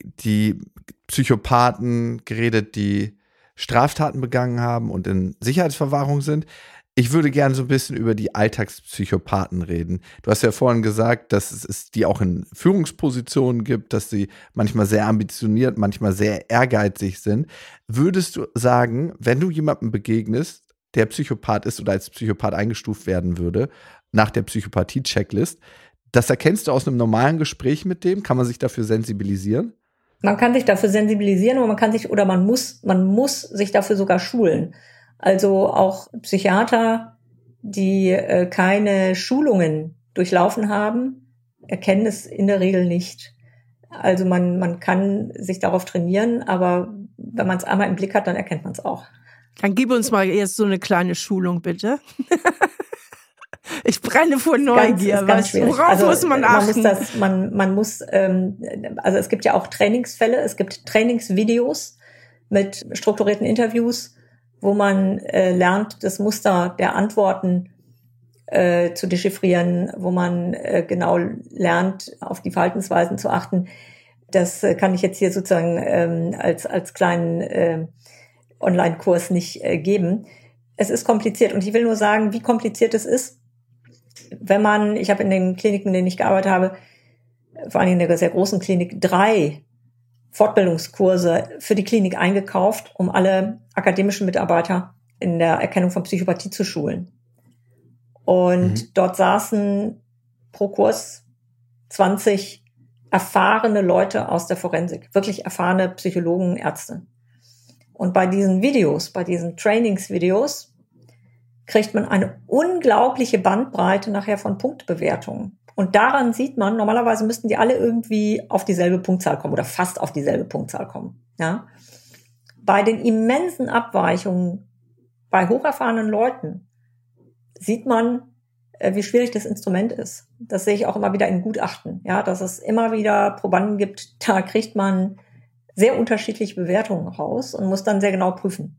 die Psychopathen geredet, die Straftaten begangen haben und in Sicherheitsverwahrung sind. Ich würde gerne so ein bisschen über die Alltagspsychopathen reden. Du hast ja vorhin gesagt, dass es die auch in Führungspositionen gibt, dass sie manchmal sehr ambitioniert, manchmal sehr ehrgeizig sind. Würdest du sagen, wenn du jemandem begegnest, der Psychopath ist oder als Psychopath eingestuft werden würde, nach der Psychopathie-Checklist, das erkennst du aus einem normalen Gespräch mit dem? Kann man sich dafür sensibilisieren? Man kann sich dafür sensibilisieren, aber man kann sich oder man muss, man muss sich dafür sogar schulen. Also auch Psychiater, die äh, keine Schulungen durchlaufen haben, erkennen es in der Regel nicht. Also man, man kann sich darauf trainieren, aber wenn man es einmal im Blick hat, dann erkennt man es auch. Dann gib uns mal jetzt so eine kleine Schulung, bitte. Ich brenne vor Neugier. Ganz, ganz worauf also, muss man achten? Man muss das, man, man muss, ähm, also es gibt ja auch Trainingsfälle, es gibt Trainingsvideos mit strukturierten Interviews wo man äh, lernt, das Muster der Antworten äh, zu dechiffrieren, wo man äh, genau lernt, auf die Verhaltensweisen zu achten. Das äh, kann ich jetzt hier sozusagen ähm, als, als kleinen äh, Online-Kurs nicht äh, geben. Es ist kompliziert und ich will nur sagen, wie kompliziert es ist, wenn man, ich habe in den Kliniken, in denen ich gearbeitet habe, vor allem in der sehr großen Klinik, drei Fortbildungskurse für die Klinik eingekauft, um alle akademischen Mitarbeiter in der Erkennung von Psychopathie zu schulen. Und mhm. dort saßen pro Kurs 20 erfahrene Leute aus der Forensik, wirklich erfahrene Psychologen, Ärzte. Und bei diesen Videos, bei diesen Trainingsvideos, kriegt man eine unglaubliche Bandbreite nachher von Punktbewertungen. Und daran sieht man, normalerweise müssten die alle irgendwie auf dieselbe Punktzahl kommen oder fast auf dieselbe Punktzahl kommen. Ja. Bei den immensen Abweichungen bei hocherfahrenen Leuten sieht man, äh, wie schwierig das Instrument ist. Das sehe ich auch immer wieder in Gutachten, ja, dass es immer wieder Probanden gibt, [LAUGHS] da kriegt man sehr unterschiedliche Bewertungen raus und muss dann sehr genau prüfen.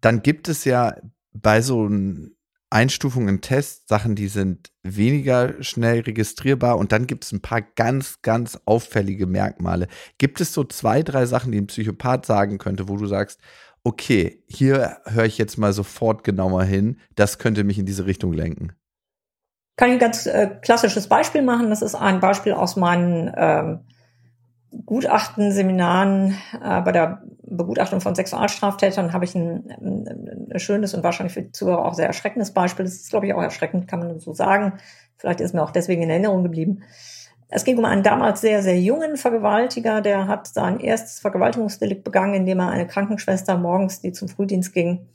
Dann gibt es ja bei so einem Einstufungen im Test, Sachen, die sind weniger schnell registrierbar und dann gibt es ein paar ganz, ganz auffällige Merkmale. Gibt es so zwei, drei Sachen, die ein Psychopath sagen könnte, wo du sagst, okay, hier höre ich jetzt mal sofort genauer hin, das könnte mich in diese Richtung lenken? Kann ich ein ganz äh, klassisches Beispiel machen. Das ist ein Beispiel aus meinen ähm, Gutachtenseminaren äh, bei der Begutachtung von Sexualstraftätern habe ich ein, ein, schönes und wahrscheinlich für die Zuhörer auch sehr erschreckendes Beispiel. Das ist, glaube ich, auch erschreckend, kann man so sagen. Vielleicht ist mir auch deswegen in Erinnerung geblieben. Es ging um einen damals sehr, sehr jungen Vergewaltiger, der hat sein erstes Vergewaltigungsdelikt begangen, indem er eine Krankenschwester morgens, die zum Frühdienst ging,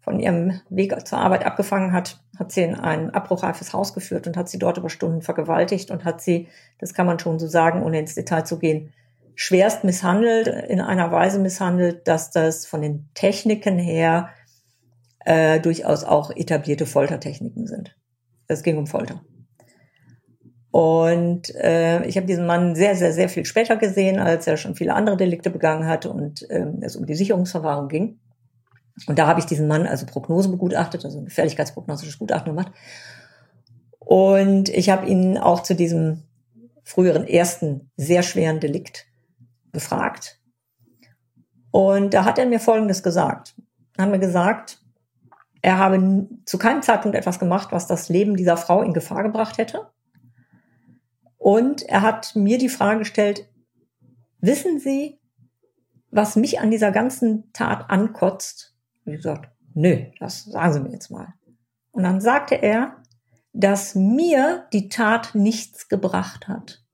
von ihrem Weg zur Arbeit abgefangen hat, hat sie in ein abbruchreifes Haus geführt und hat sie dort über Stunden vergewaltigt und hat sie, das kann man schon so sagen, ohne ins Detail zu gehen, schwerst misshandelt, in einer Weise misshandelt, dass das von den Techniken her äh, durchaus auch etablierte Foltertechniken sind. Es ging um Folter. Und äh, ich habe diesen Mann sehr, sehr, sehr viel später gesehen, als er schon viele andere Delikte begangen hat und ähm, es um die Sicherungsverwahrung ging. Und da habe ich diesen Mann also Prognose begutachtet, also ein gefährlichkeitsprognostisches Gutachten gemacht. Und ich habe ihn auch zu diesem früheren ersten sehr schweren Delikt befragt. Und da hat er mir Folgendes gesagt. Er hat mir gesagt, er habe zu keinem Zeitpunkt etwas gemacht, was das Leben dieser Frau in Gefahr gebracht hätte. Und er hat mir die Frage gestellt, wissen Sie, was mich an dieser ganzen Tat ankotzt? Und ich gesagt, nö, das sagen Sie mir jetzt mal. Und dann sagte er, dass mir die Tat nichts gebracht hat.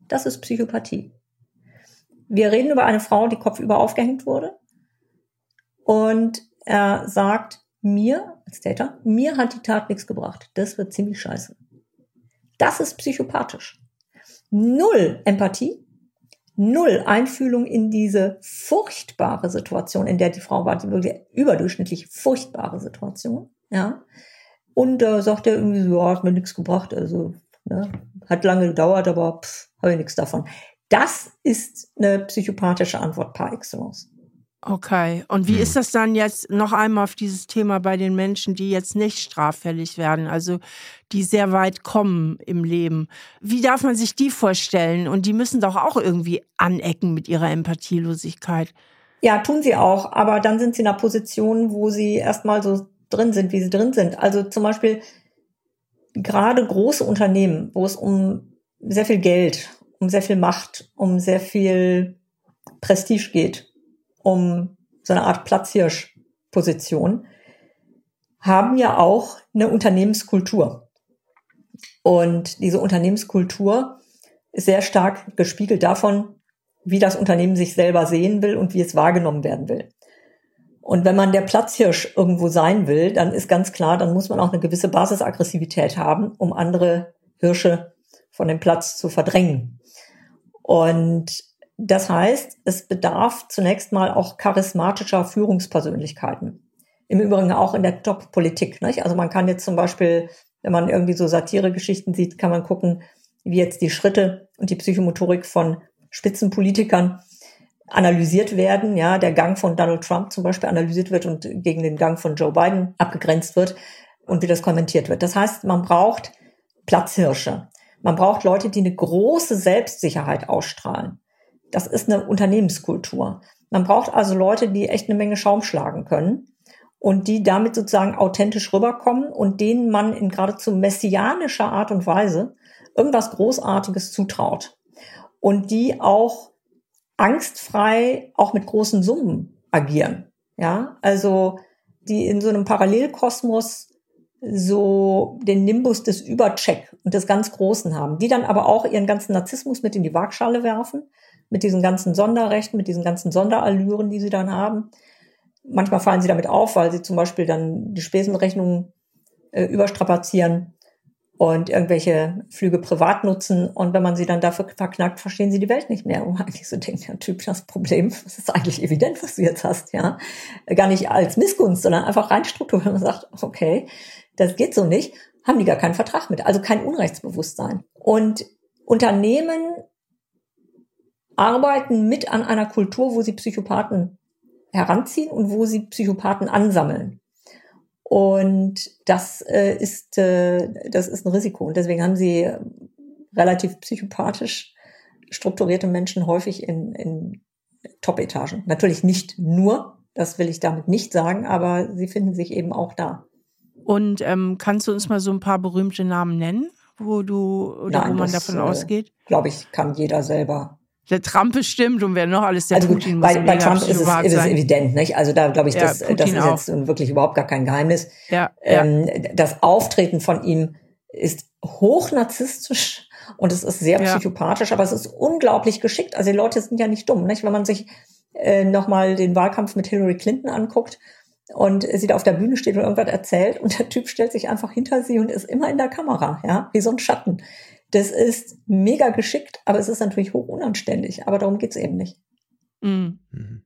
Das ist Psychopathie. Wir reden über eine Frau, die kopfüber aufgehängt wurde. Und er sagt, mir als Täter, mir hat die Tat nichts gebracht. Das wird ziemlich scheiße. Das ist psychopathisch. Null Empathie, null Einfühlung in diese furchtbare Situation, in der die Frau war, die wirklich überdurchschnittlich furchtbare Situation, ja. Und äh, sagt er irgendwie so, ja, hat mir nichts gebracht, also ne, hat lange gedauert, aber habe ich nichts davon. Das ist eine psychopathische Antwort par excellence. Okay. Und wie hm. ist das dann jetzt noch einmal auf dieses Thema bei den Menschen, die jetzt nicht straffällig werden, also die sehr weit kommen im Leben? Wie darf man sich die vorstellen? Und die müssen doch auch irgendwie anecken mit ihrer Empathielosigkeit. Ja, tun sie auch. Aber dann sind sie in einer Position, wo sie erstmal so drin sind, wie sie drin sind. Also zum Beispiel gerade große Unternehmen, wo es um sehr viel Geld, um sehr viel Macht, um sehr viel Prestige geht um so eine Art Platzhirschposition, haben ja auch eine Unternehmenskultur. Und diese Unternehmenskultur ist sehr stark gespiegelt davon, wie das Unternehmen sich selber sehen will und wie es wahrgenommen werden will. Und wenn man der Platzhirsch irgendwo sein will, dann ist ganz klar, dann muss man auch eine gewisse Basisaggressivität haben, um andere Hirsche von dem Platz zu verdrängen. Und das heißt, es bedarf zunächst mal auch charismatischer Führungspersönlichkeiten. Im Übrigen auch in der Top-Politik. Also man kann jetzt zum Beispiel, wenn man irgendwie so Satiregeschichten sieht, kann man gucken, wie jetzt die Schritte und die Psychomotorik von Spitzenpolitikern analysiert werden. Ja, der Gang von Donald Trump zum Beispiel analysiert wird und gegen den Gang von Joe Biden abgegrenzt wird und wie das kommentiert wird. Das heißt, man braucht Platzhirsche. Man braucht Leute, die eine große Selbstsicherheit ausstrahlen. Das ist eine Unternehmenskultur. Man braucht also Leute, die echt eine Menge Schaum schlagen können und die damit sozusagen authentisch rüberkommen und denen man in geradezu messianischer Art und Weise irgendwas Großartiges zutraut. Und die auch angstfrei auch mit großen Summen agieren. Ja, also die in so einem Parallelkosmos so den Nimbus des Übercheck und des ganz Großen haben, die dann aber auch ihren ganzen Narzissmus mit in die Waagschale werfen mit diesen ganzen Sonderrechten, mit diesen ganzen Sonderallüren, die sie dann haben. Manchmal fallen sie damit auf, weil sie zum Beispiel dann die Spesenrechnungen äh, überstrapazieren und irgendwelche Flüge privat nutzen. Und wenn man sie dann dafür verknackt, verstehen sie die Welt nicht mehr. [LAUGHS] Und eigentlich so denkt der Typ, das Problem, das ist eigentlich evident, was du jetzt hast, ja. Gar nicht als Missgunst, sondern einfach rein strukturell. Man sagt, okay, das geht so nicht, haben die gar keinen Vertrag mit, also kein Unrechtsbewusstsein. Und Unternehmen arbeiten mit an einer Kultur, wo sie Psychopathen heranziehen und wo sie Psychopathen ansammeln. Und das äh, ist äh, das ist ein Risiko und deswegen haben sie relativ psychopathisch strukturierte Menschen häufig in, in Top-Etagen. Natürlich nicht nur, das will ich damit nicht sagen, aber sie finden sich eben auch da. Und ähm, kannst du uns mal so ein paar berühmte Namen nennen, wo du oder Nein, wo man das, davon äh, ausgeht? Glaube ich, kann jeder selber der Trump bestimmt und wer noch alles der also Putin bei, bei Trump ist es, ist es evident, nicht? Also da glaube ich, ja, das, das ist auch. jetzt wirklich überhaupt gar kein Geheimnis. Ja, ähm, Das Auftreten von ihm ist hochnarzisstisch und es ist sehr psychopathisch, aber es ist unglaublich geschickt. Also die Leute sind ja nicht dumm, nicht? Wenn man sich äh, nochmal den Wahlkampf mit Hillary Clinton anguckt und sie da auf der Bühne steht und irgendwas erzählt und der Typ stellt sich einfach hinter sie und ist immer in der Kamera, ja, wie so ein Schatten. Das ist mega geschickt, aber es ist natürlich hoch unanständig. Aber darum geht es eben nicht. Mhm. mhm.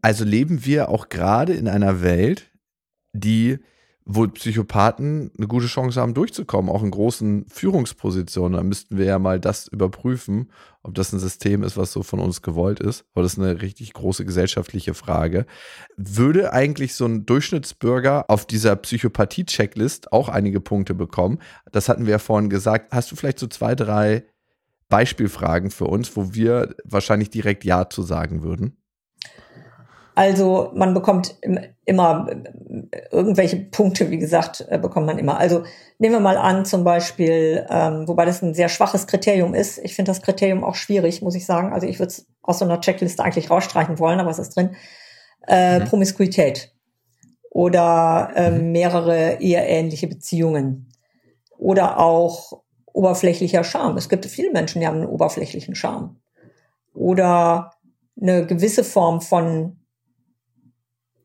Also leben wir auch gerade in einer Welt, die wo Psychopathen eine gute Chance haben, durchzukommen, auch in großen Führungspositionen. Da müssten wir ja mal das überprüfen, ob das ein System ist, was so von uns gewollt ist. Aber das ist eine richtig große gesellschaftliche Frage. Würde eigentlich so ein Durchschnittsbürger auf dieser Psychopathie-Checklist auch einige Punkte bekommen? Das hatten wir ja vorhin gesagt. Hast du vielleicht so zwei, drei Beispielfragen für uns, wo wir wahrscheinlich direkt Ja zu sagen würden? Also man bekommt immer irgendwelche Punkte, wie gesagt, äh, bekommt man immer. Also nehmen wir mal an, zum Beispiel, ähm, wobei das ein sehr schwaches Kriterium ist. Ich finde das Kriterium auch schwierig, muss ich sagen. Also ich würde es aus so einer Checkliste eigentlich rausstreichen wollen, aber es ist drin. Äh, mhm. Promiskuität oder äh, mehrere eheähnliche Beziehungen oder auch oberflächlicher Charme. Es gibt viele Menschen, die haben einen oberflächlichen Charme oder eine gewisse Form von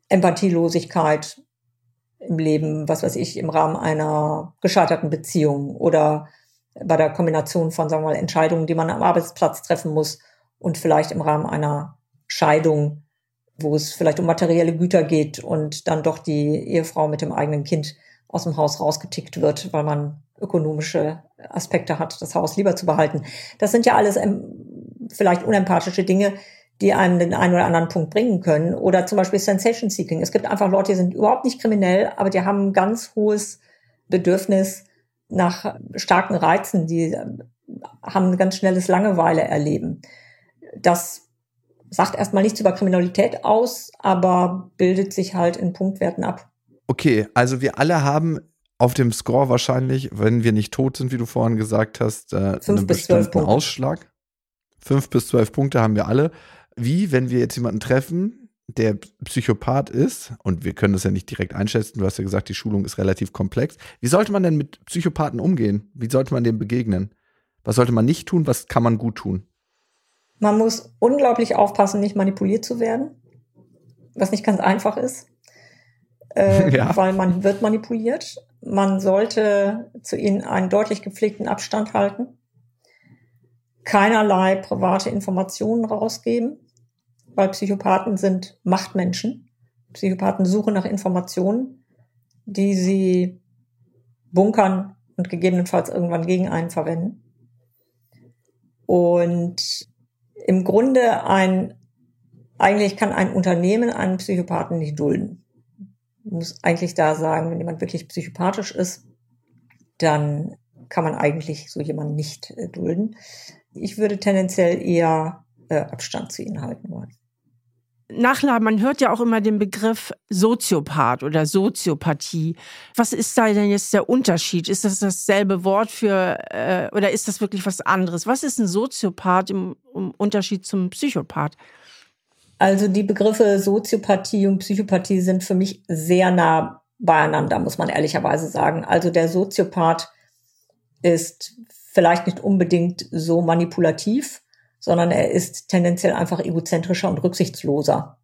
Empathielosigkeit im Leben, was weiß ich, im Rahmen einer gescheiterten Beziehung oder bei der Kombination von, sagen wir mal, Entscheidungen, die man am Arbeitsplatz treffen muss und vielleicht im Rahmen einer Scheidung, wo es vielleicht um materielle Güter geht und dann doch die Ehefrau mit dem eigenen Kind aus dem Haus rausgetickt wird, weil man ökonomische Aspekte hat, das Haus lieber zu behalten. Das sind ja alles ähm, vielleicht unempathische Dinge, die einem den einen oder anderen Punkt bringen können. Oder zum Beispiel Sensation Seeking. Es gibt einfach Leute, die sind überhaupt nicht kriminell, aber die haben ein ganz hohes Bedürfnis nach starken Reizen, die haben ein ganz schnelles Langeweile erleben. Das sagt erstmal nichts über Kriminalität aus, aber bildet sich halt in Punktwerten ab. Okay, also wir alle haben auf dem Score wahrscheinlich, wenn wir nicht tot sind, wie du vorhin gesagt hast, äh, einen bestimmten Ausschlag. Fünf bis zwölf Punkte haben wir alle wie wenn wir jetzt jemanden treffen, der Psychopath ist, und wir können das ja nicht direkt einschätzen, du hast ja gesagt, die Schulung ist relativ komplex. Wie sollte man denn mit Psychopathen umgehen? Wie sollte man dem begegnen? Was sollte man nicht tun? Was kann man gut tun? Man muss unglaublich aufpassen, nicht manipuliert zu werden, was nicht ganz einfach ist, äh, [LAUGHS] ja. weil man wird manipuliert. Man sollte zu ihnen einen deutlich gepflegten Abstand halten, keinerlei private Informationen rausgeben weil Psychopathen sind Machtmenschen. Psychopathen suchen nach Informationen, die sie bunkern und gegebenenfalls irgendwann gegen einen verwenden. Und im Grunde ein, eigentlich kann ein Unternehmen einen Psychopathen nicht dulden. Ich muss eigentlich da sagen, wenn jemand wirklich psychopathisch ist, dann kann man eigentlich so jemanden nicht äh, dulden. Ich würde tendenziell eher äh, Abstand zu ihnen halten wollen. Nachla, man hört ja auch immer den Begriff Soziopath oder Soziopathie. Was ist da denn jetzt der Unterschied? Ist das dasselbe Wort für äh, oder ist das wirklich was anderes? Was ist ein Soziopath im, im Unterschied zum Psychopath? Also die Begriffe Soziopathie und Psychopathie sind für mich sehr nah beieinander, muss man ehrlicherweise sagen. Also der Soziopath ist vielleicht nicht unbedingt so manipulativ, sondern er ist tendenziell einfach egozentrischer und rücksichtsloser.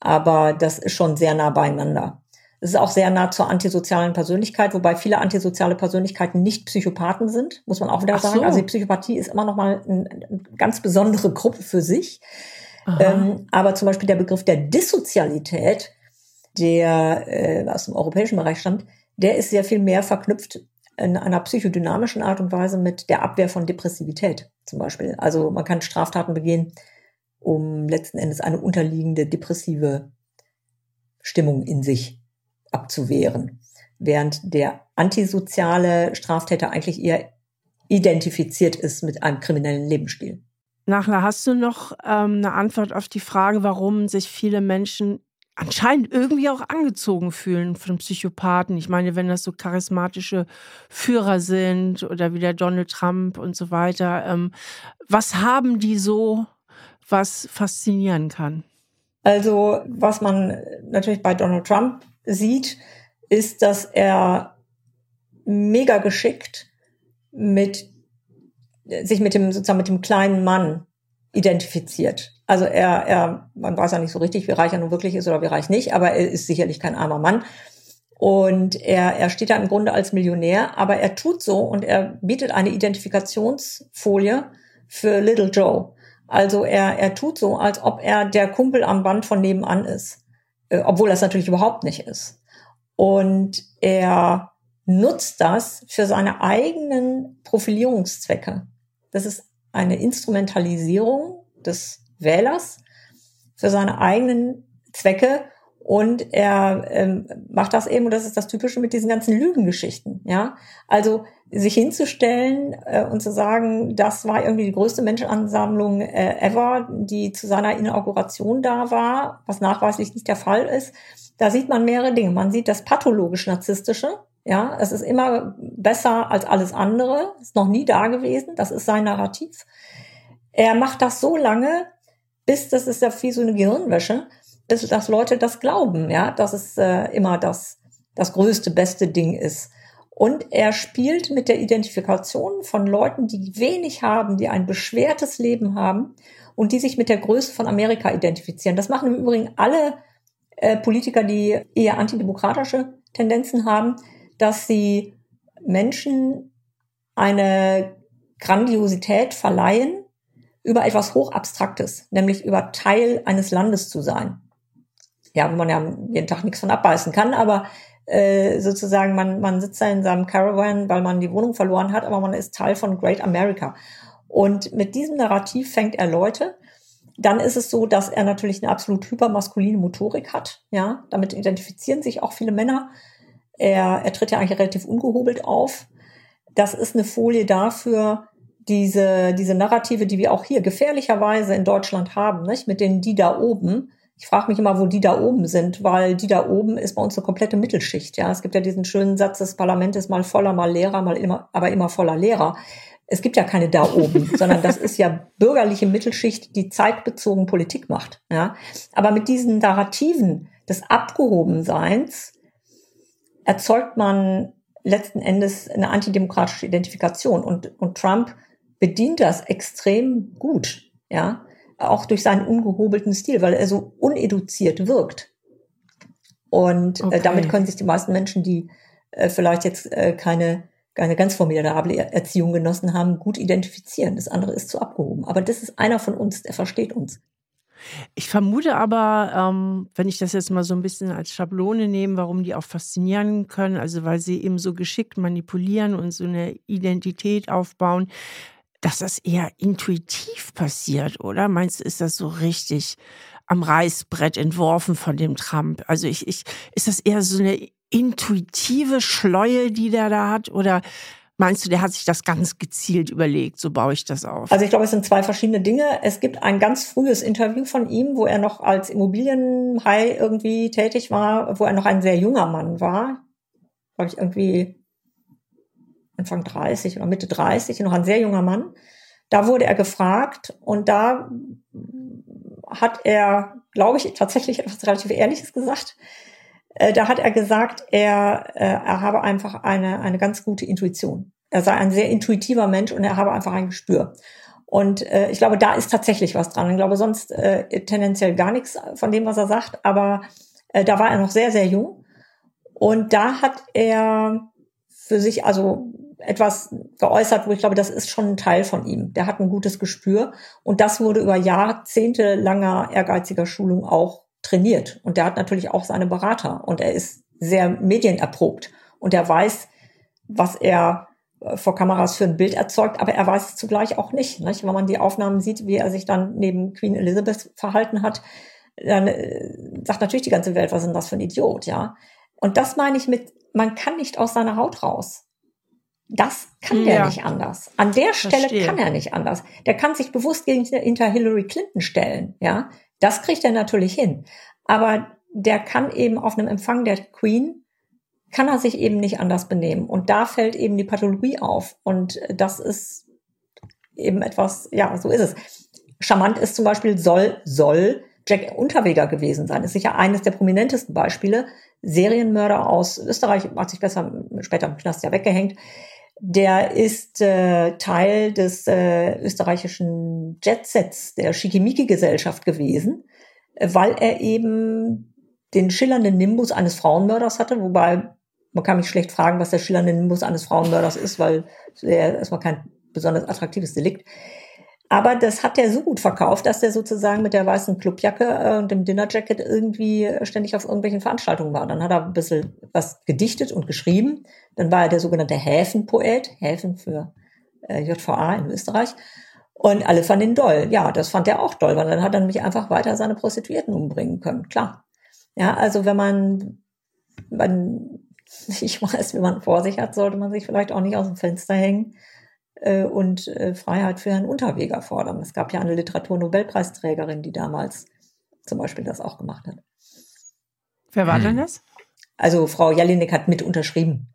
Aber das ist schon sehr nah beieinander. Es ist auch sehr nah zur antisozialen Persönlichkeit, wobei viele antisoziale Persönlichkeiten nicht Psychopathen sind, muss man auch wieder Ach sagen. So. Also die Psychopathie ist immer noch mal eine, ganz besondere Gruppe für sich. Ähm, aber zum Beispiel der Begriff der Dissozialität, der äh, aus dem europäischen Bereich stammt, der ist sehr viel mehr verknüpft in einer psychodynamischen Art und Weise mit der Abwehr von Depressivität zum Beispiel. Also man kann Straftaten begehen, um letzten Endes eine unterliegende depressive Stimmung in sich abzuwehren. Während der antisoziale Straftäter eigentlich eher identifiziert ist mit einem kriminellen Lebensstil. Nachher hast du noch ähm, eine Antwort auf die Frage, warum sich viele Menschen anscheinend irgendwie auch angezogen fühlen von Psychopathen. Ich meine, wenn das so charismatische Führer sind oder wie der Donald Trump und so weiter, ähm, was haben die so, was faszinieren kann? Also, was man natürlich bei Donald Trump sieht, ist, dass er mega geschickt mit sich mit dem sozusagen mit dem kleinen Mann identifiziert. Also er, er, man weiß ja nicht so richtig, wie reich er nun wirklich ist oder wie reich nicht, aber er ist sicherlich kein armer Mann. Und er, er steht da im Grunde als Millionär, aber er tut so und er bietet eine Identifikationsfolie für Little Joe. Also er, er tut so, als ob er der Kumpel am Band von nebenan ist, äh, obwohl das natürlich überhaupt nicht ist. Und er nutzt das für seine eigenen Profilierungszwecke. Das ist eine Instrumentalisierung des Wählers für seine eigenen Zwecke und er ähm, macht das eben, und das ist das Typische mit diesen ganzen Lügengeschichten, ja. Also sich hinzustellen äh, und zu sagen, das war irgendwie die größte Menschenansammlung äh, ever, die zu seiner Inauguration da war, was nachweislich nicht der Fall ist. Da sieht man mehrere Dinge. Man sieht das pathologisch-narzisstische, ja, es ist immer besser als alles andere, ist noch nie da gewesen, das ist sein Narrativ. Er macht das so lange, bis das ist ja wie so eine Gehirnwäsche, ist, dass Leute das glauben, ja, dass es äh, immer das, das größte, beste Ding ist. Und er spielt mit der Identifikation von Leuten, die wenig haben, die ein beschwertes Leben haben und die sich mit der Größe von Amerika identifizieren. Das machen im Übrigen alle äh, Politiker, die eher antidemokratische Tendenzen haben, dass sie Menschen eine Grandiosität verleihen über etwas Hochabstraktes, nämlich über Teil eines Landes zu sein ja, wo man ja jeden Tag nichts von abbeißen kann, aber äh, sozusagen, man, man sitzt da in seinem Caravan, weil man die Wohnung verloren hat, aber man ist Teil von Great America. Und mit diesem Narrativ fängt er Leute. Dann ist es so, dass er natürlich eine absolut hypermaskuline Motorik hat. Ja, damit identifizieren sich auch viele Männer. Er, er tritt ja eigentlich relativ ungehobelt auf. Das ist eine Folie dafür, diese, diese Narrative, die wir auch hier gefährlicherweise in Deutschland haben, nicht? mit denen die da oben, ich frage mich immer, wo die da oben sind, weil die da oben ist bei uns eine komplette Mittelschicht. Ja, es gibt ja diesen schönen Satz, das Parlament ist mal voller, mal leerer, mal immer, aber immer voller Lehrer. Es gibt ja keine da oben, [LAUGHS] sondern das ist ja bürgerliche Mittelschicht, die zeitbezogen Politik macht. Ja, aber mit diesen Narrativen des Abgehobenseins erzeugt man letzten Endes eine antidemokratische Identifikation und, und Trump bedient das extrem gut. Ja, auch durch seinen ungehobelten Stil, weil er so uneduziert wirkt. Und äh, okay. äh, damit können sich die meisten Menschen, die äh, vielleicht jetzt äh, keine, keine ganz formidable Erziehung genossen haben, gut identifizieren. Das andere ist zu abgehoben. Aber das ist einer von uns, der versteht uns. Ich vermute aber, ähm, wenn ich das jetzt mal so ein bisschen als Schablone nehme, warum die auch faszinieren können, also weil sie eben so geschickt manipulieren und so eine Identität aufbauen, dass das eher intuitiv passiert, oder? Meinst du, ist das so richtig am Reißbrett entworfen von dem Trump? Also ich, ich, ist das eher so eine intuitive Schleue, die der da hat? Oder meinst du, der hat sich das ganz gezielt überlegt? So baue ich das auf. Also ich glaube, es sind zwei verschiedene Dinge. Es gibt ein ganz frühes Interview von ihm, wo er noch als Immobilienhai irgendwie tätig war, wo er noch ein sehr junger Mann war. Glaube ich irgendwie Anfang 30 oder Mitte 30, noch ein sehr junger Mann. Da wurde er gefragt und da hat er, glaube ich, tatsächlich etwas relativ Ehrliches gesagt. Äh, da hat er gesagt, er, äh, er habe einfach eine, eine ganz gute Intuition. Er sei ein sehr intuitiver Mensch und er habe einfach ein Gespür. Und äh, ich glaube, da ist tatsächlich was dran. Ich glaube sonst äh, tendenziell gar nichts von dem, was er sagt. Aber äh, da war er noch sehr, sehr jung. Und da hat er für sich also etwas geäußert, wo ich glaube, das ist schon ein Teil von ihm. Der hat ein gutes Gespür und das wurde über Jahrzehnte langer ehrgeiziger Schulung auch trainiert. Und der hat natürlich auch seine Berater und er ist sehr medienerprobt und er weiß, was er äh, vor Kameras für ein Bild erzeugt, aber er weiß es zugleich auch nicht, nicht. Wenn man die Aufnahmen sieht, wie er sich dann neben Queen Elizabeth verhalten hat, dann äh, sagt natürlich die ganze Welt, was ist denn das für ein Idiot, ja. Und das meine ich mit, man kann nicht aus seiner Haut raus. Das kann der nicht anders. An der Stelle Verstehe. kann er nicht anders. Der kann sich bewusst gegen hinter Hillary Clinton stellen, ja. Das kriegt er natürlich hin. Aber der kann eben auf einem Empfang der Queen, kann er sich eben nicht anders benehmen. Und da fällt eben die Pathologie auf. Und das ist eben etwas, ja, so ist es. Charmant ist zum Beispiel, soll, soll Jack Unterweger gewesen sein. Ist sicher eines der prominentesten Beispiele. Serienmörder aus Österreich, hat sich besser später im Knast ja weggehängt der ist äh, Teil des äh, österreichischen Jetsets der Schickimicki-Gesellschaft gewesen, weil er eben den schillernden Nimbus eines Frauenmörders hatte, wobei man kann mich schlecht fragen, was der schillernde Nimbus eines Frauenmörders ist, weil er erstmal kein besonders attraktives Delikt. Aber das hat er so gut verkauft, dass er sozusagen mit der weißen Clubjacke äh, und dem Dinnerjacket irgendwie ständig auf irgendwelchen Veranstaltungen war. Dann hat er ein bisschen was gedichtet und geschrieben. Dann war er der sogenannte Häfenpoet, Häfen für äh, JVA in Österreich. Und alle fanden ihn doll. Ja, das fand er auch doll, weil dann hat er nämlich einfach weiter seine Prostituierten umbringen können. Klar. Ja, also wenn man, man nicht [LAUGHS] weiß, wie man vor sich hat, sollte man sich vielleicht auch nicht aus dem Fenster hängen äh, und äh, Freiheit für einen Unterweger fordern. Es gab ja eine Literaturnobelpreisträgerin, die damals zum Beispiel das auch gemacht hat. Wer war hm. denn das? Also Frau Jelinek hat mit unterschrieben.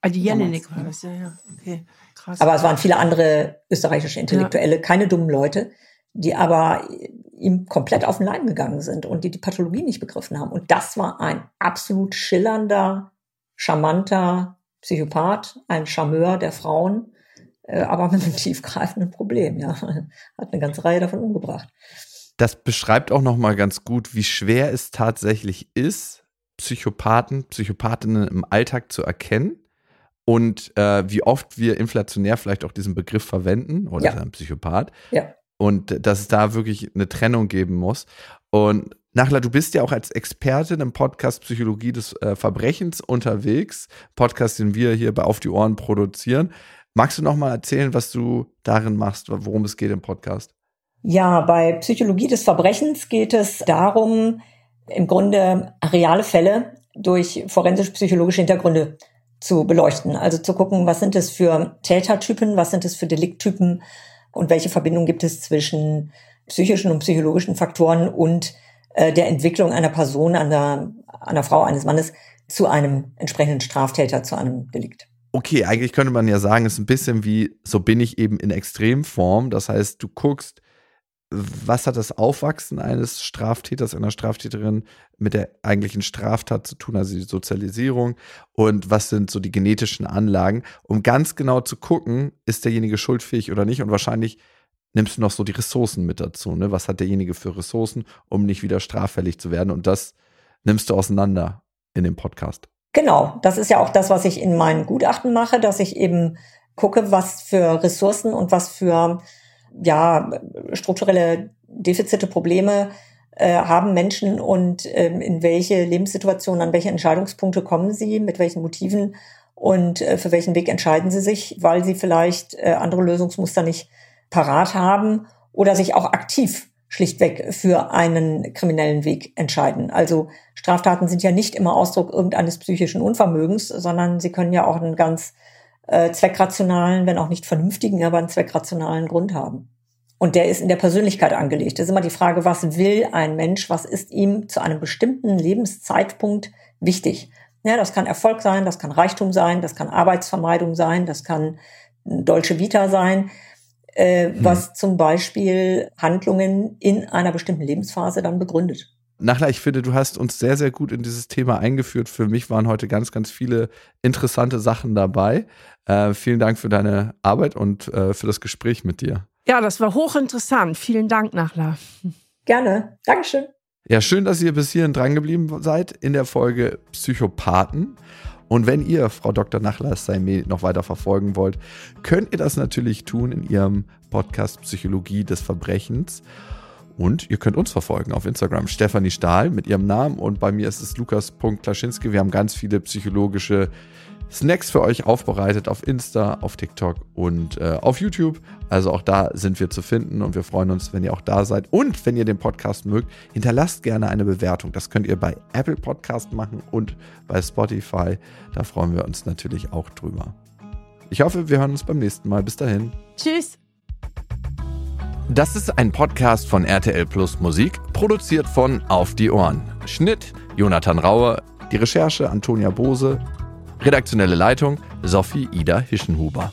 Ah, die Jelinek war das, ja, ja. Okay, krass. Aber es waren viele andere österreichische Intellektuelle, ja. keine dummen Leute, die aber ihm komplett auf den Leim gegangen sind und die die Pathologie nicht begriffen haben. Und das war ein absolut schillernder, charmanter Psychopath, ein Charmeur der Frauen, äh, aber mit einem [LAUGHS] tiefgreifenden Problem, ja. [LAUGHS] Hat eine ganze Reihe davon umgebracht. Das beschreibt auch nochmal ganz gut, wie schwer es tatsächlich ist, Psychopathen, Psychopathinnen im Alltag zu erkennen und äh, wie oft wir inflationär vielleicht auch diesen Begriff verwenden oder ja. ein Psychopath. Ja. Und dass es da wirklich eine Trennung geben muss. Und Nachla, du bist ja auch als Expertin im Podcast Psychologie des äh, Verbrechens unterwegs. Podcast, den wir hier bei Auf die Ohren produzieren. Magst du noch mal erzählen, was du darin machst, worum es geht im Podcast? Ja, bei Psychologie des Verbrechens geht es darum, im Grunde reale Fälle durch forensisch-psychologische Hintergründe zu beleuchten. Also zu gucken, was sind es für Tätertypen, was sind es für Delikttypen und welche Verbindung gibt es zwischen psychischen und psychologischen Faktoren und äh, der Entwicklung einer Person, einer, einer Frau, eines Mannes zu einem entsprechenden Straftäter, zu einem Delikt okay, eigentlich könnte man ja sagen, es ist ein bisschen wie, so bin ich eben in Extremform. Das heißt, du guckst, was hat das Aufwachsen eines Straftäters, einer Straftäterin mit der eigentlichen Straftat zu tun, also die Sozialisierung und was sind so die genetischen Anlagen, um ganz genau zu gucken, ist derjenige schuldfähig oder nicht und wahrscheinlich nimmst du noch so die Ressourcen mit dazu, ne? Was hat derjenige für Ressourcen, um nicht wieder straffällig zu werden und das nimmst du auseinander in dem Podcast. Genau, das ist ja auch das, was ich in meinen Gutachten mache, dass ich eben gucke, was für Ressourcen und was für ja strukturelle Defizite, Probleme äh, haben Menschen und ähm, in welche Lebenssituationen, an welche Entscheidungspunkte kommen sie, mit welchen Motiven und äh, für welchen Weg entscheiden sie sich, weil sie vielleicht äh, andere Lösungsmuster nicht parat haben oder sich auch aktiv schlichtweg für einen kriminellen Weg entscheiden. Also Straftaten sind ja nicht immer Ausdruck irgendeines psychischen Unvermögens, sondern sie können ja auch einen ganz äh, zweckrationalen, wenn auch nicht vernünftigen, aber einen zweckrationalen Grund haben. Und der ist in der Persönlichkeit angelegt. Das ist immer die Frage, was will ein Mensch, was ist ihm zu einem bestimmten Lebenszeitpunkt wichtig? Ja, das kann Erfolg sein, das kann Reichtum sein, das kann Arbeitsvermeidung sein, das kann Dolce Vita sein äh, hm. was zum Beispiel Handlungen in einer bestimmten Lebensphase dann begründet. Nachla, ich finde, du hast uns sehr, sehr gut in dieses Thema eingeführt. Für mich waren heute ganz, ganz viele interessante Sachen dabei. Äh, vielen Dank für deine Arbeit und äh, für das Gespräch mit dir. Ja, das war hochinteressant. Vielen Dank, Nachla. Gerne. Dankeschön. Ja, schön, dass ihr bis hierhin drangeblieben seid in der Folge Psychopathen. Und wenn ihr Frau Dr. Nachlass Saime noch weiter verfolgen wollt, könnt ihr das natürlich tun in ihrem Podcast Psychologie des Verbrechens. Und ihr könnt uns verfolgen auf Instagram. Stefanie Stahl mit ihrem Namen und bei mir ist es lukas.klaschinski. Wir haben ganz viele psychologische Snacks für euch aufbereitet auf Insta, auf TikTok und äh, auf YouTube. Also auch da sind wir zu finden und wir freuen uns, wenn ihr auch da seid. Und wenn ihr den Podcast mögt, hinterlasst gerne eine Bewertung. Das könnt ihr bei Apple Podcast machen und bei Spotify. Da freuen wir uns natürlich auch drüber. Ich hoffe, wir hören uns beim nächsten Mal. Bis dahin. Tschüss. Das ist ein Podcast von RTL Plus Musik, produziert von Auf die Ohren. Schnitt Jonathan Raue, die Recherche Antonia Bose. Redaktionelle Leitung Sophie Ida Hischenhuber.